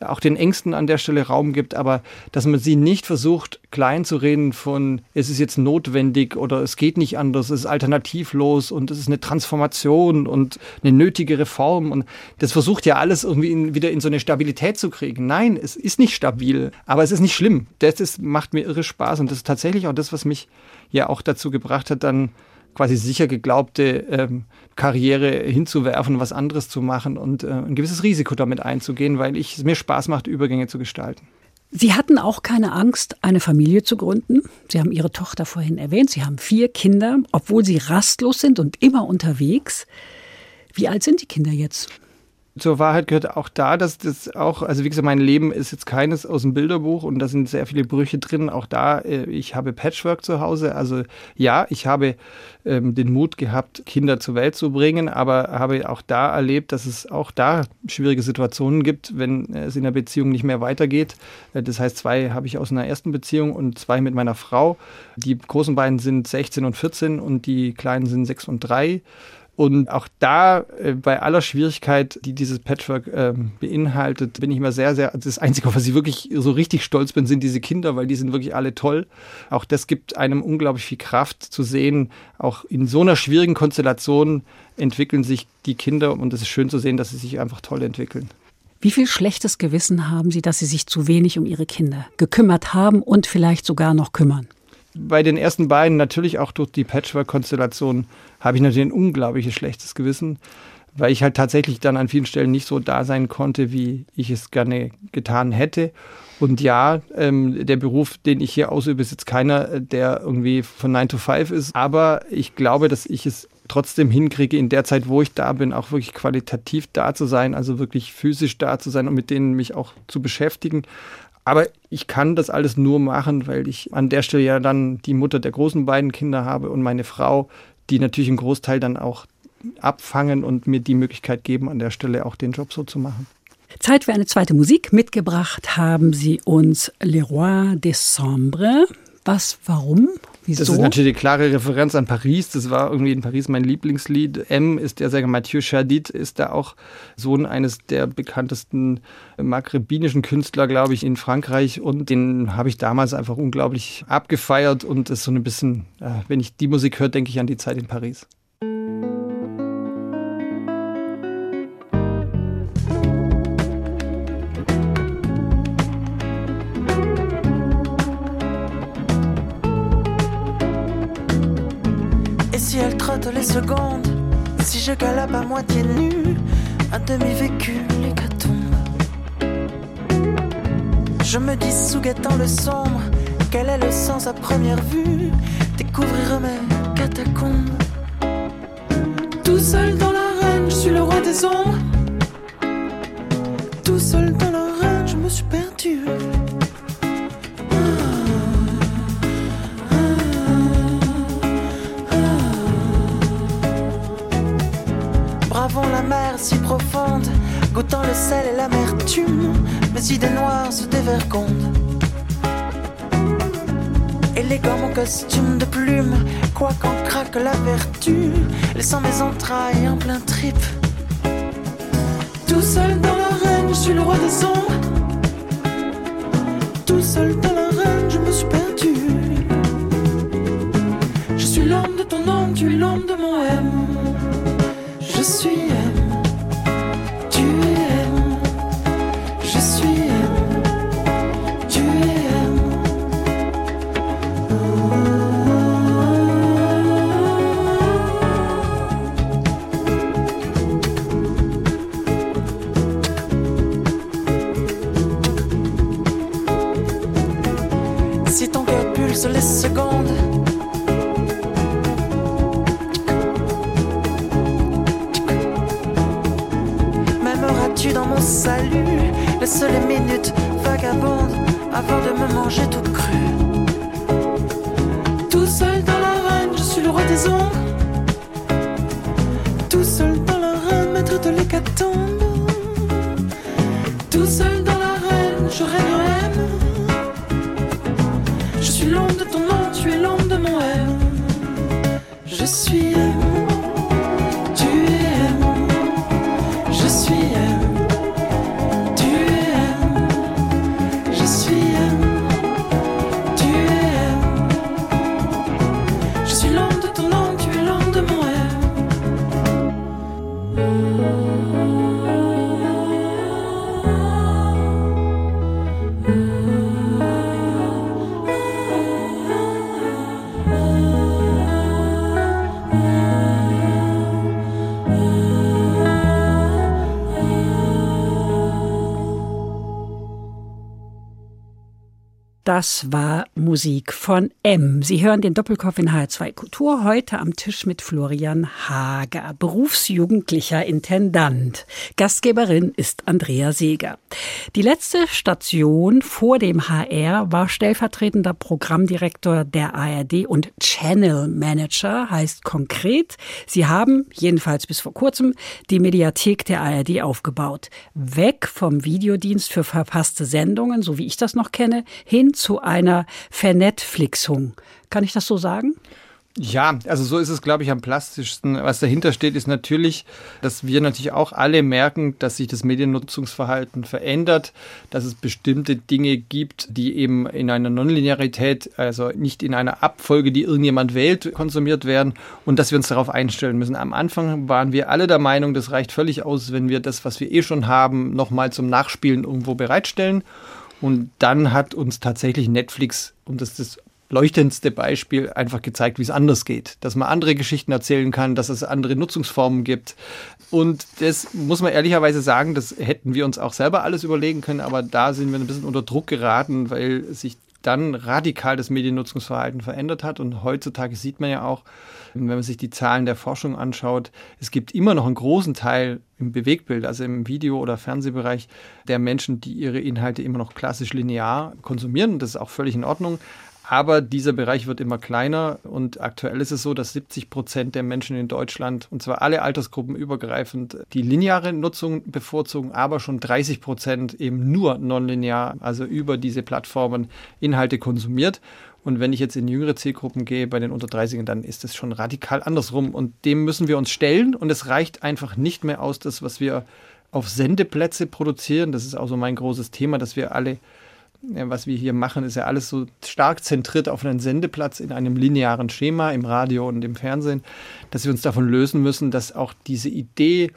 auch den Ängsten an der Stelle Raum gibt, aber dass man sie nicht versucht, klein zu reden von, es ist jetzt notwendig oder es geht nicht anders, es ist alternativlos und es ist eine Transformation und eine nötige Reform. Und das versucht ja alles irgendwie in, wieder in so eine Stabilität zu kriegen. Nein, es ist nicht stabil, aber es ist nicht schlimm. Das ist, macht mir irre Spaß und das ist tatsächlich auch das, was mich ja auch dazu gebracht hat, dann quasi sicher geglaubte ähm, Karriere hinzuwerfen, was anderes zu machen und äh, ein gewisses Risiko damit einzugehen, weil ich, es mir Spaß macht, Übergänge zu gestalten. Sie hatten auch keine Angst, eine Familie zu gründen. Sie haben Ihre Tochter vorhin erwähnt. Sie haben vier Kinder, obwohl Sie rastlos sind und immer unterwegs. Wie alt sind die Kinder jetzt? Zur Wahrheit gehört auch da, dass das auch, also wie gesagt, mein Leben ist jetzt keines aus dem Bilderbuch und da sind sehr viele Brüche drin. Auch da, äh, ich habe Patchwork zu Hause. Also ja, ich habe ähm, den Mut gehabt, Kinder zur Welt zu bringen, aber habe auch da erlebt, dass es auch da schwierige Situationen gibt, wenn es in der Beziehung nicht mehr weitergeht. Äh, das heißt, zwei habe ich aus einer ersten Beziehung und zwei mit meiner Frau. Die großen beiden sind 16 und 14 und die kleinen sind 6 und 3. Und auch da, äh, bei aller Schwierigkeit, die dieses Patchwork äh, beinhaltet, bin ich mir sehr, sehr, das Einzige, auf was ich wirklich so richtig stolz bin, sind diese Kinder, weil die sind wirklich alle toll. Auch das gibt einem unglaublich viel Kraft zu sehen. Auch in so einer schwierigen Konstellation entwickeln sich die Kinder und es ist schön zu sehen, dass sie sich einfach toll entwickeln. Wie viel schlechtes Gewissen haben Sie, dass Sie sich zu wenig um Ihre Kinder gekümmert haben und vielleicht sogar noch kümmern? Bei den ersten beiden, natürlich auch durch die Patchwork-Konstellation, habe ich natürlich ein unglaubliches schlechtes Gewissen, weil ich halt tatsächlich dann an vielen Stellen nicht so da sein konnte, wie ich es gerne getan hätte. Und ja, ähm, der Beruf, den ich hier ausübe, ist jetzt keiner, der irgendwie von 9 to 5 ist. Aber ich glaube, dass ich es trotzdem hinkriege, in der Zeit, wo ich da bin, auch wirklich qualitativ da zu sein, also wirklich physisch da zu sein und mit denen mich auch zu beschäftigen. Aber ich kann das alles nur machen, weil ich an der Stelle ja dann die Mutter der großen beiden Kinder habe und meine Frau, die natürlich einen Großteil dann auch abfangen und mir die Möglichkeit geben, an der Stelle auch den Job so zu machen. Zeit für eine zweite Musik. Mitgebracht haben Sie uns Le Roi Décembre. Was, warum? Wieso? Das ist natürlich eine klare Referenz an Paris. Das war irgendwie in Paris mein Lieblingslied. M ist der Sänger Mathieu Chardit, ist da auch Sohn eines der bekanntesten maghrebinischen Künstler, glaube ich, in Frankreich. Und den habe ich damals einfach unglaublich abgefeiert. Und ist so ein bisschen, wenn ich die Musik höre, denke ich an die Zeit in Paris. Les secondes. Si je galope à moitié nu, à demi vécu l'hécatombe. Je me dis sous guettant le sombre, quel est le sens à première vue? Découvrir mes catacombes. Tout seul dans l'arène, je suis le roi des ombres. Tout seul dans l'arène, je me suis perdu. La mer si profonde, goûtant le sel et l'amertume, mes idées noires se dévergondent. Élégant mon costume de plume, quoi qu'en craque la vertu, laissant mes entrailles en plein trip. Tout seul dans l'arène, je suis le roi des ombres. Das war Musik von M. Sie hören den Doppelkopf in H2 Kultur heute am Tisch mit Florian Hager, berufsjugendlicher Intendant. Gastgeberin ist Andrea Seeger. Die letzte Station vor dem HR war stellvertretender Programmdirektor der ARD und Channel Manager, heißt konkret, Sie haben, jedenfalls bis vor kurzem, die Mediathek der ARD aufgebaut. Weg vom Videodienst für verpasste Sendungen, so wie ich das noch kenne, hin zu einer Vernetflixung. Kann ich das so sagen? Ja, also so ist es, glaube ich, am plastischsten. Was dahinter steht, ist natürlich, dass wir natürlich auch alle merken, dass sich das Mediennutzungsverhalten verändert, dass es bestimmte Dinge gibt, die eben in einer Nonlinearität, also nicht in einer Abfolge, die irgendjemand wählt, konsumiert werden und dass wir uns darauf einstellen müssen. Am Anfang waren wir alle der Meinung, das reicht völlig aus, wenn wir das, was wir eh schon haben, nochmal zum Nachspielen irgendwo bereitstellen. Und dann hat uns tatsächlich Netflix, und das ist das leuchtendste Beispiel einfach gezeigt, wie es anders geht. Dass man andere Geschichten erzählen kann, dass es andere Nutzungsformen gibt. Und das muss man ehrlicherweise sagen, das hätten wir uns auch selber alles überlegen können, aber da sind wir ein bisschen unter Druck geraten, weil sich dann radikal das Mediennutzungsverhalten verändert hat. Und heutzutage sieht man ja auch, wenn man sich die Zahlen der Forschung anschaut, es gibt immer noch einen großen Teil im Bewegtbild, also im Video- oder Fernsehbereich, der Menschen, die ihre Inhalte immer noch klassisch linear konsumieren. Das ist auch völlig in Ordnung. Aber dieser Bereich wird immer kleiner und aktuell ist es so, dass 70 Prozent der Menschen in Deutschland, und zwar alle Altersgruppen übergreifend, die lineare Nutzung bevorzugen, aber schon 30 Prozent eben nur nonlinear, also über diese Plattformen Inhalte konsumiert. Und wenn ich jetzt in jüngere Zielgruppen gehe, bei den unter 30ern, dann ist es schon radikal andersrum. Und dem müssen wir uns stellen. Und es reicht einfach nicht mehr aus, das, was wir auf Sendeplätze produzieren. Das ist auch so mein großes Thema, dass wir alle was wir hier machen, ist ja alles so stark zentriert auf einen Sendeplatz in einem linearen Schema im Radio und im Fernsehen, dass wir uns davon lösen müssen, dass auch diese Idee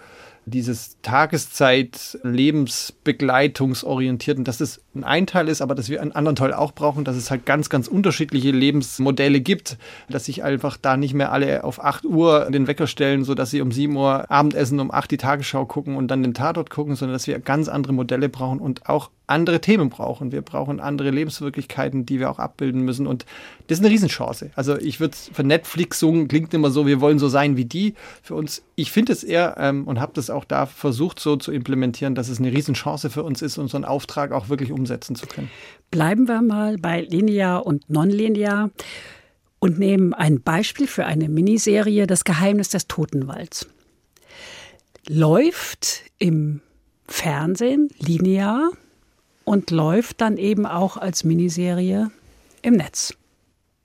dieses Tageszeit-Lebensbegleitungsorientierten, dass es ein Teil ist, aber dass wir einen anderen Teil auch brauchen, dass es halt ganz, ganz unterschiedliche Lebensmodelle gibt, dass sich einfach da nicht mehr alle auf 8 Uhr den Wecker stellen, sodass sie um 7 Uhr Abendessen, um 8 die Tagesschau gucken und dann den Tatort gucken, sondern dass wir ganz andere Modelle brauchen und auch andere Themen brauchen. Wir brauchen andere Lebenswirklichkeiten, die wir auch abbilden müssen. Und das ist eine Riesenchance. Also ich würde für Netflix sagen, klingt immer so, wir wollen so sein wie die. Für uns, ich finde es eher ähm, und habe das auch da versucht so zu implementieren, dass es eine Riesenchance für uns ist, unseren Auftrag auch wirklich umsetzen zu können. Bleiben wir mal bei linear und nonlinear und nehmen ein Beispiel für eine Miniserie, Das Geheimnis des Totenwalds. Läuft im Fernsehen linear und läuft dann eben auch als Miniserie im Netz.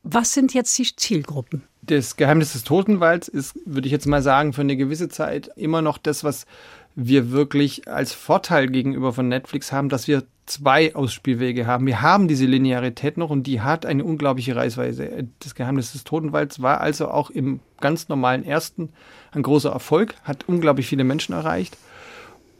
Was sind jetzt die Zielgruppen? Das Geheimnis des Totenwalds ist, würde ich jetzt mal sagen, für eine gewisse Zeit immer noch das, was wir wirklich als Vorteil gegenüber von Netflix haben, dass wir zwei Ausspielwege haben. Wir haben diese Linearität noch und die hat eine unglaubliche Reißweise. Das Geheimnis des Totenwalds war also auch im ganz normalen ersten ein großer Erfolg, hat unglaublich viele Menschen erreicht.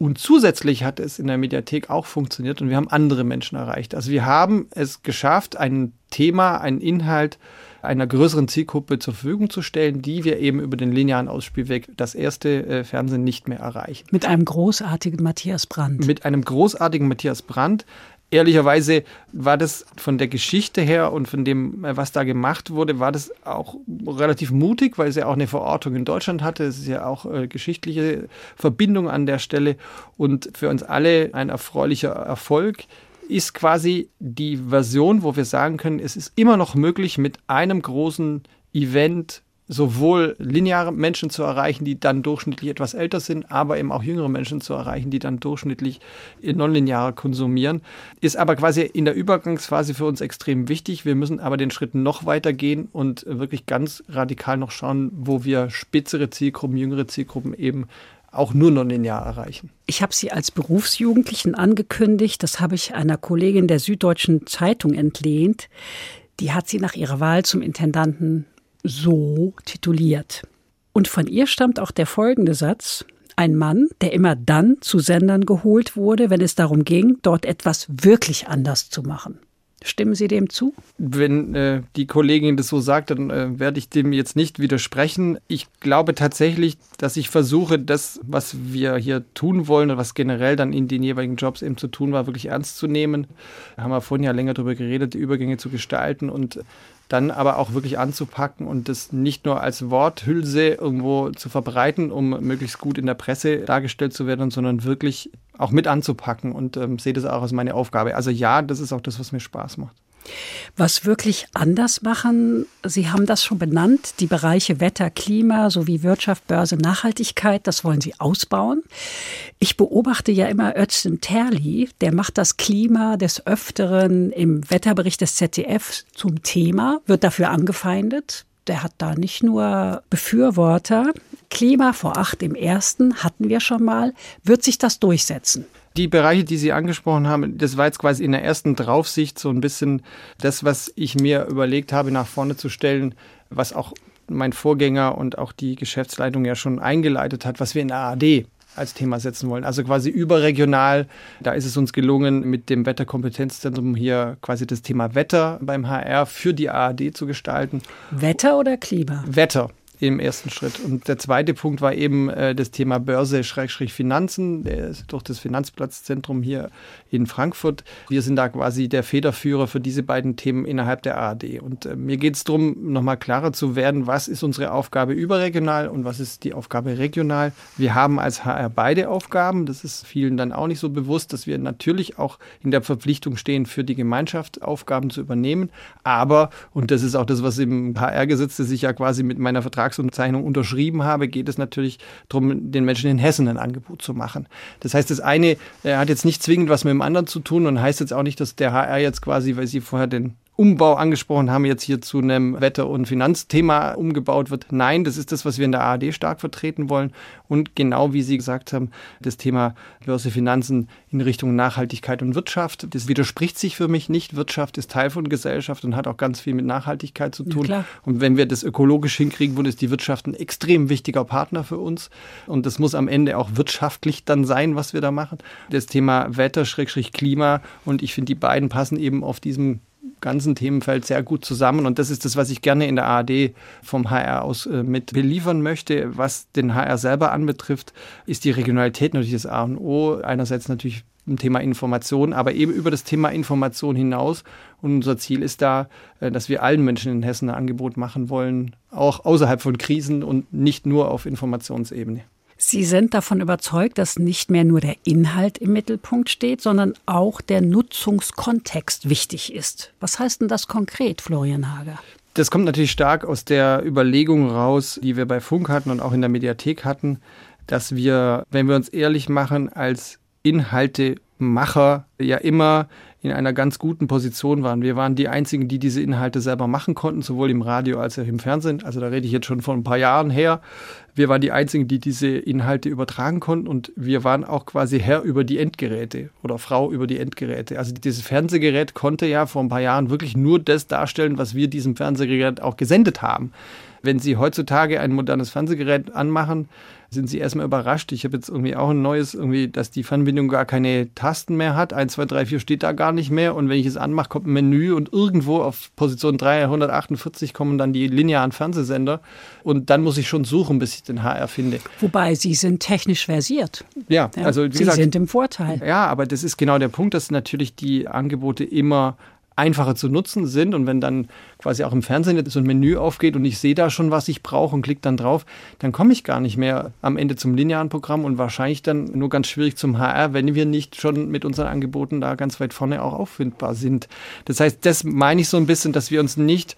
Und zusätzlich hat es in der Mediathek auch funktioniert und wir haben andere Menschen erreicht. Also wir haben es geschafft, ein Thema, einen Inhalt einer größeren Zielgruppe zur Verfügung zu stellen, die wir eben über den linearen Ausspielweg das erste äh, Fernsehen nicht mehr erreichen. Mit einem großartigen Matthias Brandt. Mit einem großartigen Matthias Brandt, ehrlicherweise war das von der Geschichte her und von dem, äh, was da gemacht wurde, war das auch relativ mutig, weil es ja auch eine Verortung in Deutschland hatte. Es ist ja auch äh, geschichtliche Verbindung an der Stelle und für uns alle ein erfreulicher Erfolg ist quasi die Version, wo wir sagen können, es ist immer noch möglich, mit einem großen Event sowohl lineare Menschen zu erreichen, die dann durchschnittlich etwas älter sind, aber eben auch jüngere Menschen zu erreichen, die dann durchschnittlich nonlinear konsumieren. Ist aber quasi in der Übergangsphase für uns extrem wichtig. Wir müssen aber den Schritt noch weiter gehen und wirklich ganz radikal noch schauen, wo wir spitzere Zielgruppen, jüngere Zielgruppen eben auch nur nonlinear erreichen. Ich habe Sie als Berufsjugendlichen angekündigt. Das habe ich einer Kollegin der Süddeutschen Zeitung entlehnt. Die hat Sie nach ihrer Wahl zum Intendanten so tituliert. Und von ihr stammt auch der folgende Satz. Ein Mann, der immer dann zu Sendern geholt wurde, wenn es darum ging, dort etwas wirklich anders zu machen. Stimmen Sie dem zu? Wenn äh, die Kollegin das so sagt, dann äh, werde ich dem jetzt nicht widersprechen. Ich glaube tatsächlich, dass ich versuche, das, was wir hier tun wollen und was generell dann in den jeweiligen Jobs eben zu tun war, wirklich ernst zu nehmen. Da haben wir vorhin ja länger darüber geredet, die Übergänge zu gestalten und dann aber auch wirklich anzupacken und das nicht nur als Worthülse irgendwo zu verbreiten, um möglichst gut in der Presse dargestellt zu werden, sondern wirklich auch mit anzupacken und ähm, sehe das auch als meine Aufgabe. Also ja, das ist auch das, was mir Spaß macht. Was wirklich anders machen, Sie haben das schon benannt, die Bereiche Wetter, Klima sowie Wirtschaft, Börse, Nachhaltigkeit, das wollen Sie ausbauen. Ich beobachte ja immer Özlem Terli, der macht das Klima des Öfteren im Wetterbericht des ZDF zum Thema, wird dafür angefeindet. Der hat da nicht nur Befürworter. Klima vor acht im ersten hatten wir schon mal. Wird sich das durchsetzen? Die Bereiche, die Sie angesprochen haben, das war jetzt quasi in der ersten Draufsicht so ein bisschen das, was ich mir überlegt habe, nach vorne zu stellen, was auch mein Vorgänger und auch die Geschäftsleitung ja schon eingeleitet hat, was wir in der ARD als Thema setzen wollen. Also quasi überregional. Da ist es uns gelungen, mit dem Wetterkompetenzzentrum hier quasi das Thema Wetter beim HR für die ARD zu gestalten. Wetter oder Klima? Wetter im ersten Schritt. Und der zweite Punkt war eben äh, das Thema Börse-Finanzen durch das Finanzplatzzentrum hier in Frankfurt. Wir sind da quasi der Federführer für diese beiden Themen innerhalb der ARD. Und äh, mir geht es darum, nochmal klarer zu werden, was ist unsere Aufgabe überregional und was ist die Aufgabe regional. Wir haben als HR beide Aufgaben. Das ist vielen dann auch nicht so bewusst, dass wir natürlich auch in der Verpflichtung stehen, für die Gemeinschaft Aufgaben zu übernehmen. Aber, und das ist auch das, was im HR-Gesetz, das ich ja quasi mit meiner Vertrags Vertragsunterzeichnung unterschrieben habe, geht es natürlich darum, den Menschen in Hessen ein Angebot zu machen. Das heißt, das eine hat jetzt nicht zwingend was mit dem anderen zu tun und heißt jetzt auch nicht, dass der HR jetzt quasi, weil Sie vorher den Umbau angesprochen haben, jetzt hier zu einem Wetter- und Finanzthema umgebaut wird. Nein, das ist das, was wir in der ARD stark vertreten wollen. Und genau wie Sie gesagt haben, das Thema Börse Finanzen in Richtung Nachhaltigkeit und Wirtschaft. Das widerspricht sich für mich nicht. Wirtschaft ist Teil von Gesellschaft und hat auch ganz viel mit Nachhaltigkeit zu tun. Ja, und wenn wir das ökologisch hinkriegen wollen, ist die Wirtschaft ein extrem wichtiger Partner für uns. Und das muss am Ende auch wirtschaftlich dann sein, was wir da machen. Das Thema Wetter, Klima. Und ich finde, die beiden passen eben auf diesem ganzen Themenfeld sehr gut zusammen. Und das ist das, was ich gerne in der ARD vom HR aus äh, mit beliefern möchte. Was den HR selber anbetrifft, ist die Regionalität natürlich das A und O. Einerseits natürlich im Thema Information, aber eben über das Thema Information hinaus. Und unser Ziel ist da, äh, dass wir allen Menschen in Hessen ein Angebot machen wollen, auch außerhalb von Krisen und nicht nur auf Informationsebene. Sie sind davon überzeugt, dass nicht mehr nur der Inhalt im Mittelpunkt steht, sondern auch der Nutzungskontext wichtig ist. Was heißt denn das konkret, Florian Hager? Das kommt natürlich stark aus der Überlegung raus, die wir bei Funk hatten und auch in der Mediathek hatten, dass wir, wenn wir uns ehrlich machen, als Inhaltemacher ja immer in einer ganz guten Position waren. Wir waren die Einzigen, die diese Inhalte selber machen konnten, sowohl im Radio als auch im Fernsehen. Also da rede ich jetzt schon von ein paar Jahren her. Wir waren die Einzigen, die diese Inhalte übertragen konnten und wir waren auch quasi Herr über die Endgeräte oder Frau über die Endgeräte. Also dieses Fernsehgerät konnte ja vor ein paar Jahren wirklich nur das darstellen, was wir diesem Fernsehgerät auch gesendet haben. Wenn Sie heutzutage ein modernes Fernsehgerät anmachen, sind sie erstmal überrascht. Ich habe jetzt irgendwie auch ein neues, irgendwie, dass die Fernbedienung gar keine Tasten mehr hat. 1, 2, 3, 4 steht da gar nicht mehr. Und wenn ich es anmache, kommt ein Menü und irgendwo auf Position 348 kommen dann die linearen Fernsehsender. Und dann muss ich schon suchen, bis ich den HR finde. Wobei sie sind technisch versiert. Ja, also wie sie gesagt, sind im Vorteil. Ja, aber das ist genau der Punkt, dass natürlich die Angebote immer einfacher zu nutzen sind. Und wenn dann quasi auch im Fernsehen so ein Menü aufgeht und ich sehe da schon, was ich brauche und klicke dann drauf, dann komme ich gar nicht mehr am Ende zum linearen Programm und wahrscheinlich dann nur ganz schwierig zum HR, wenn wir nicht schon mit unseren Angeboten da ganz weit vorne auch auffindbar sind. Das heißt, das meine ich so ein bisschen, dass wir uns nicht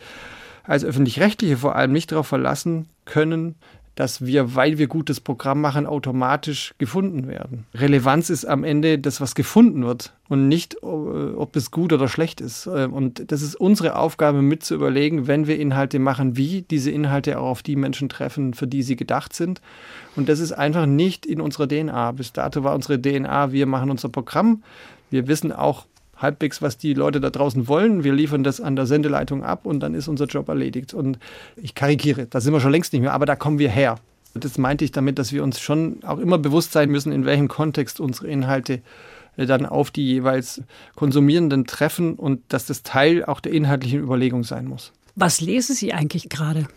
als öffentlich-rechtliche vor allem nicht darauf verlassen können, dass wir, weil wir gutes Programm machen, automatisch gefunden werden. Relevanz ist am Ende das, was gefunden wird und nicht, äh, ob es gut oder schlecht ist. Äh, und das ist unsere Aufgabe, mit zu überlegen, wenn wir Inhalte machen, wie diese Inhalte auch auf die Menschen treffen, für die sie gedacht sind. Und das ist einfach nicht in unserer DNA. Bis dato war unsere DNA, wir machen unser Programm. Wir wissen auch, halbwegs, was die Leute da draußen wollen. Wir liefern das an der Sendeleitung ab und dann ist unser Job erledigt. Und ich karikiere, da sind wir schon längst nicht mehr, aber da kommen wir her. Das meinte ich damit, dass wir uns schon auch immer bewusst sein müssen, in welchem Kontext unsere Inhalte äh, dann auf die jeweils Konsumierenden treffen und dass das Teil auch der inhaltlichen Überlegung sein muss. Was lesen Sie eigentlich gerade?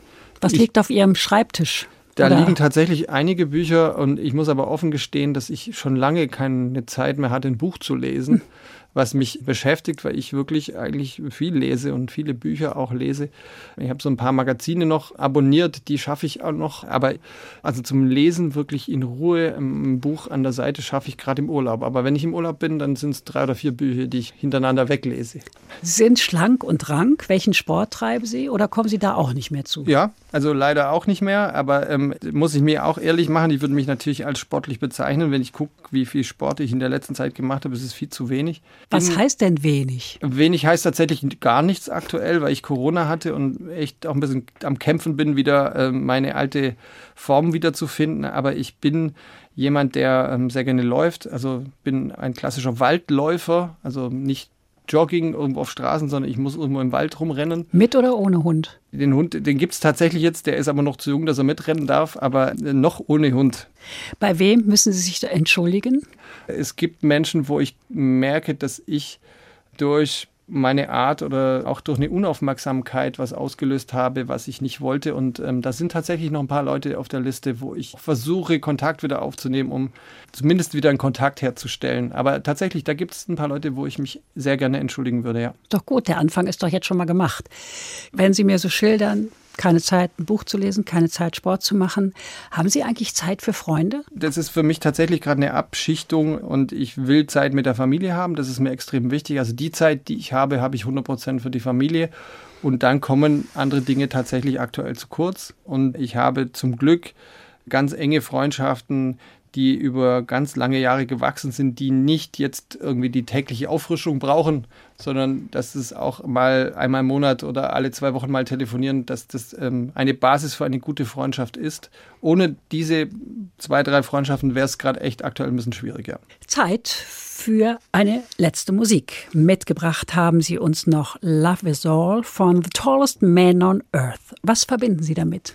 Was ich, liegt auf Ihrem Schreibtisch? Da Oder? liegen tatsächlich einige Bücher und ich muss aber offen gestehen, dass ich schon lange keine Zeit mehr hatte, ein Buch zu lesen. [LAUGHS] Was mich beschäftigt, weil ich wirklich eigentlich viel lese und viele Bücher auch lese. Ich habe so ein paar Magazine noch abonniert, die schaffe ich auch noch. Aber also zum Lesen wirklich in Ruhe ein Buch an der Seite schaffe ich gerade im Urlaub. Aber wenn ich im Urlaub bin, dann sind es drei oder vier Bücher, die ich hintereinander weglese. Sie sind schlank und rank. Welchen Sport treiben Sie oder kommen Sie da auch nicht mehr zu? Ja, also leider auch nicht mehr. Aber ähm, muss ich mir auch ehrlich machen, ich würde mich natürlich als sportlich bezeichnen. Wenn ich gucke, wie viel Sport ich in der letzten Zeit gemacht habe, ist es viel zu wenig. Was heißt denn wenig? Wenig heißt tatsächlich gar nichts aktuell, weil ich Corona hatte und echt auch ein bisschen am Kämpfen bin, wieder äh, meine alte Form wiederzufinden. Aber ich bin jemand, der ähm, sehr gerne läuft. Also bin ein klassischer Waldläufer, also nicht Jogging irgendwo auf Straßen, sondern ich muss irgendwo im Wald rumrennen. Mit oder ohne Hund? Den Hund, den gibt es tatsächlich jetzt, der ist aber noch zu jung, dass er mitrennen darf, aber noch ohne Hund. Bei wem müssen Sie sich da entschuldigen? Es gibt Menschen, wo ich merke, dass ich durch meine Art oder auch durch eine Unaufmerksamkeit was ausgelöst habe, was ich nicht wollte. Und ähm, da sind tatsächlich noch ein paar Leute auf der Liste, wo ich versuche, Kontakt wieder aufzunehmen, um zumindest wieder einen Kontakt herzustellen. Aber tatsächlich, da gibt es ein paar Leute, wo ich mich sehr gerne entschuldigen würde, ja. Doch gut, der Anfang ist doch jetzt schon mal gemacht. Wenn Sie mir so schildern, keine Zeit, ein Buch zu lesen, keine Zeit, Sport zu machen. Haben Sie eigentlich Zeit für Freunde? Das ist für mich tatsächlich gerade eine Abschichtung und ich will Zeit mit der Familie haben. Das ist mir extrem wichtig. Also die Zeit, die ich habe, habe ich 100 Prozent für die Familie. Und dann kommen andere Dinge tatsächlich aktuell zu kurz. Und ich habe zum Glück ganz enge Freundschaften, die über ganz lange Jahre gewachsen sind, die nicht jetzt irgendwie die tägliche Auffrischung brauchen, sondern dass es auch mal einmal im Monat oder alle zwei Wochen mal telefonieren, dass das ähm, eine Basis für eine gute Freundschaft ist. Ohne diese zwei, drei Freundschaften wäre es gerade echt aktuell ein bisschen schwieriger. Zeit für eine letzte Musik. Mitgebracht haben Sie uns noch Love is All von The Tallest Man on Earth. Was verbinden Sie damit?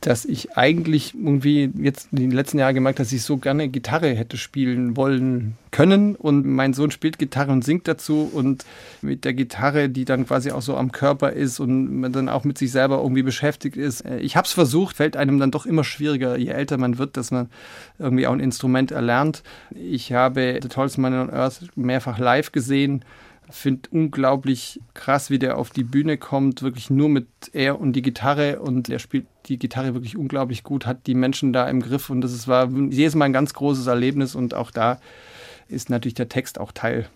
Dass ich eigentlich irgendwie jetzt in den letzten Jahren gemerkt habe, dass ich so gerne Gitarre hätte spielen wollen können. Und mein Sohn spielt Gitarre und singt dazu. Und mit der Gitarre, die dann quasi auch so am Körper ist und man dann auch mit sich selber irgendwie beschäftigt ist. Äh, ich habe es versucht, fällt einem dann doch immer schwieriger, je älter man wird, dass man irgendwie auch ein Instrument erlernt. Ich habe The Tallest Man on Earth mehrfach live gesehen finde unglaublich krass, wie der auf die Bühne kommt, wirklich nur mit er und die Gitarre und er spielt die Gitarre wirklich unglaublich gut, hat die Menschen da im Griff und das war jedes Mal ein ganz großes Erlebnis und auch da ist natürlich der Text auch Teil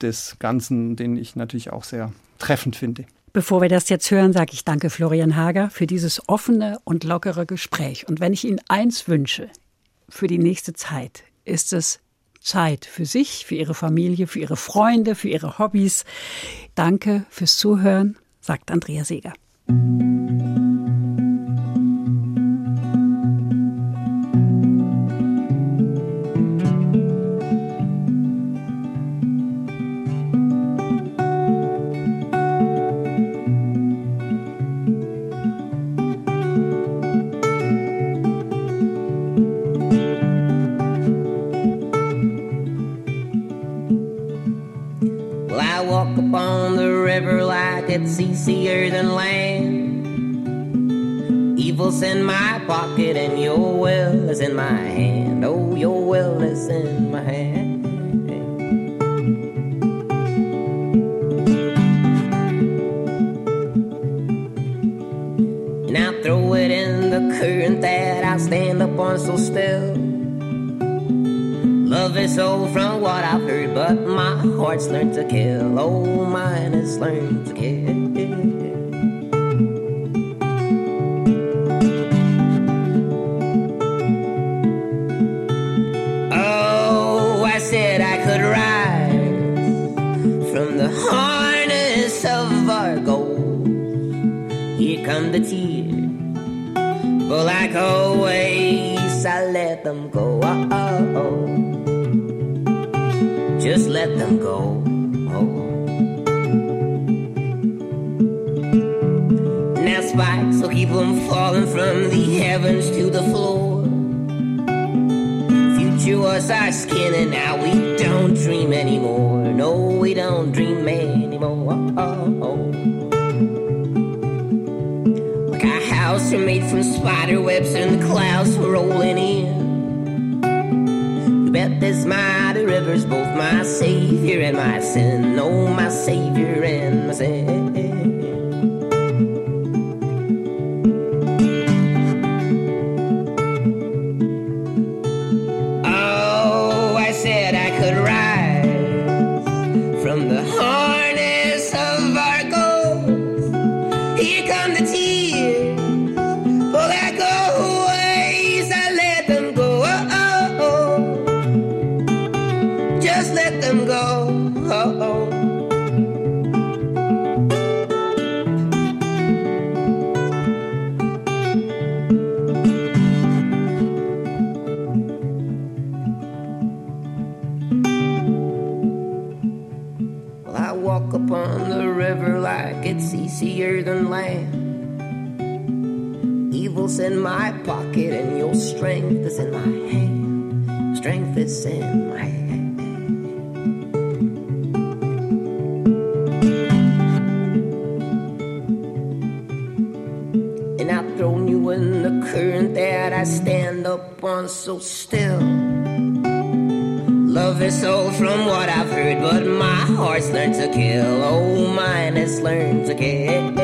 des Ganzen, den ich natürlich auch sehr treffend finde. Bevor wir das jetzt hören, sage ich danke Florian Hager für dieses offene und lockere Gespräch. Und wenn ich Ihnen eins wünsche für die nächste Zeit, ist es Zeit für sich, für ihre Familie, für ihre Freunde, für ihre Hobbys. Danke fürs Zuhören, sagt Andrea Seeger. It's easier than land. Evil's in my pocket and your will is in my hand. Oh, your will is in my hand. And I throw it in the current that I stand upon so still. Love is so from what I've heard, but my heart's learned to kill. Oh, mine has learned to kill. Them go. Oh, oh, oh. Just let them go. Oh. Now spikes will keep them falling from the heavens to the floor. Future was our skin, and now we don't dream anymore. No, we don't dream anymore. Oh, oh. Like our house are made from spider webs, and the clouds were rolling in. Bet this mighty river's both my savior and my sin. Oh, my savior and my sin. Walk upon the river like it's easier than land. Evil's in my pocket and your strength is in my hand. Strength is in my hand. And I've thrown you in the current that I stand up on so still. Love is sold from what I've heard, but my heart's learned to kill. Oh, mine has learned to kill.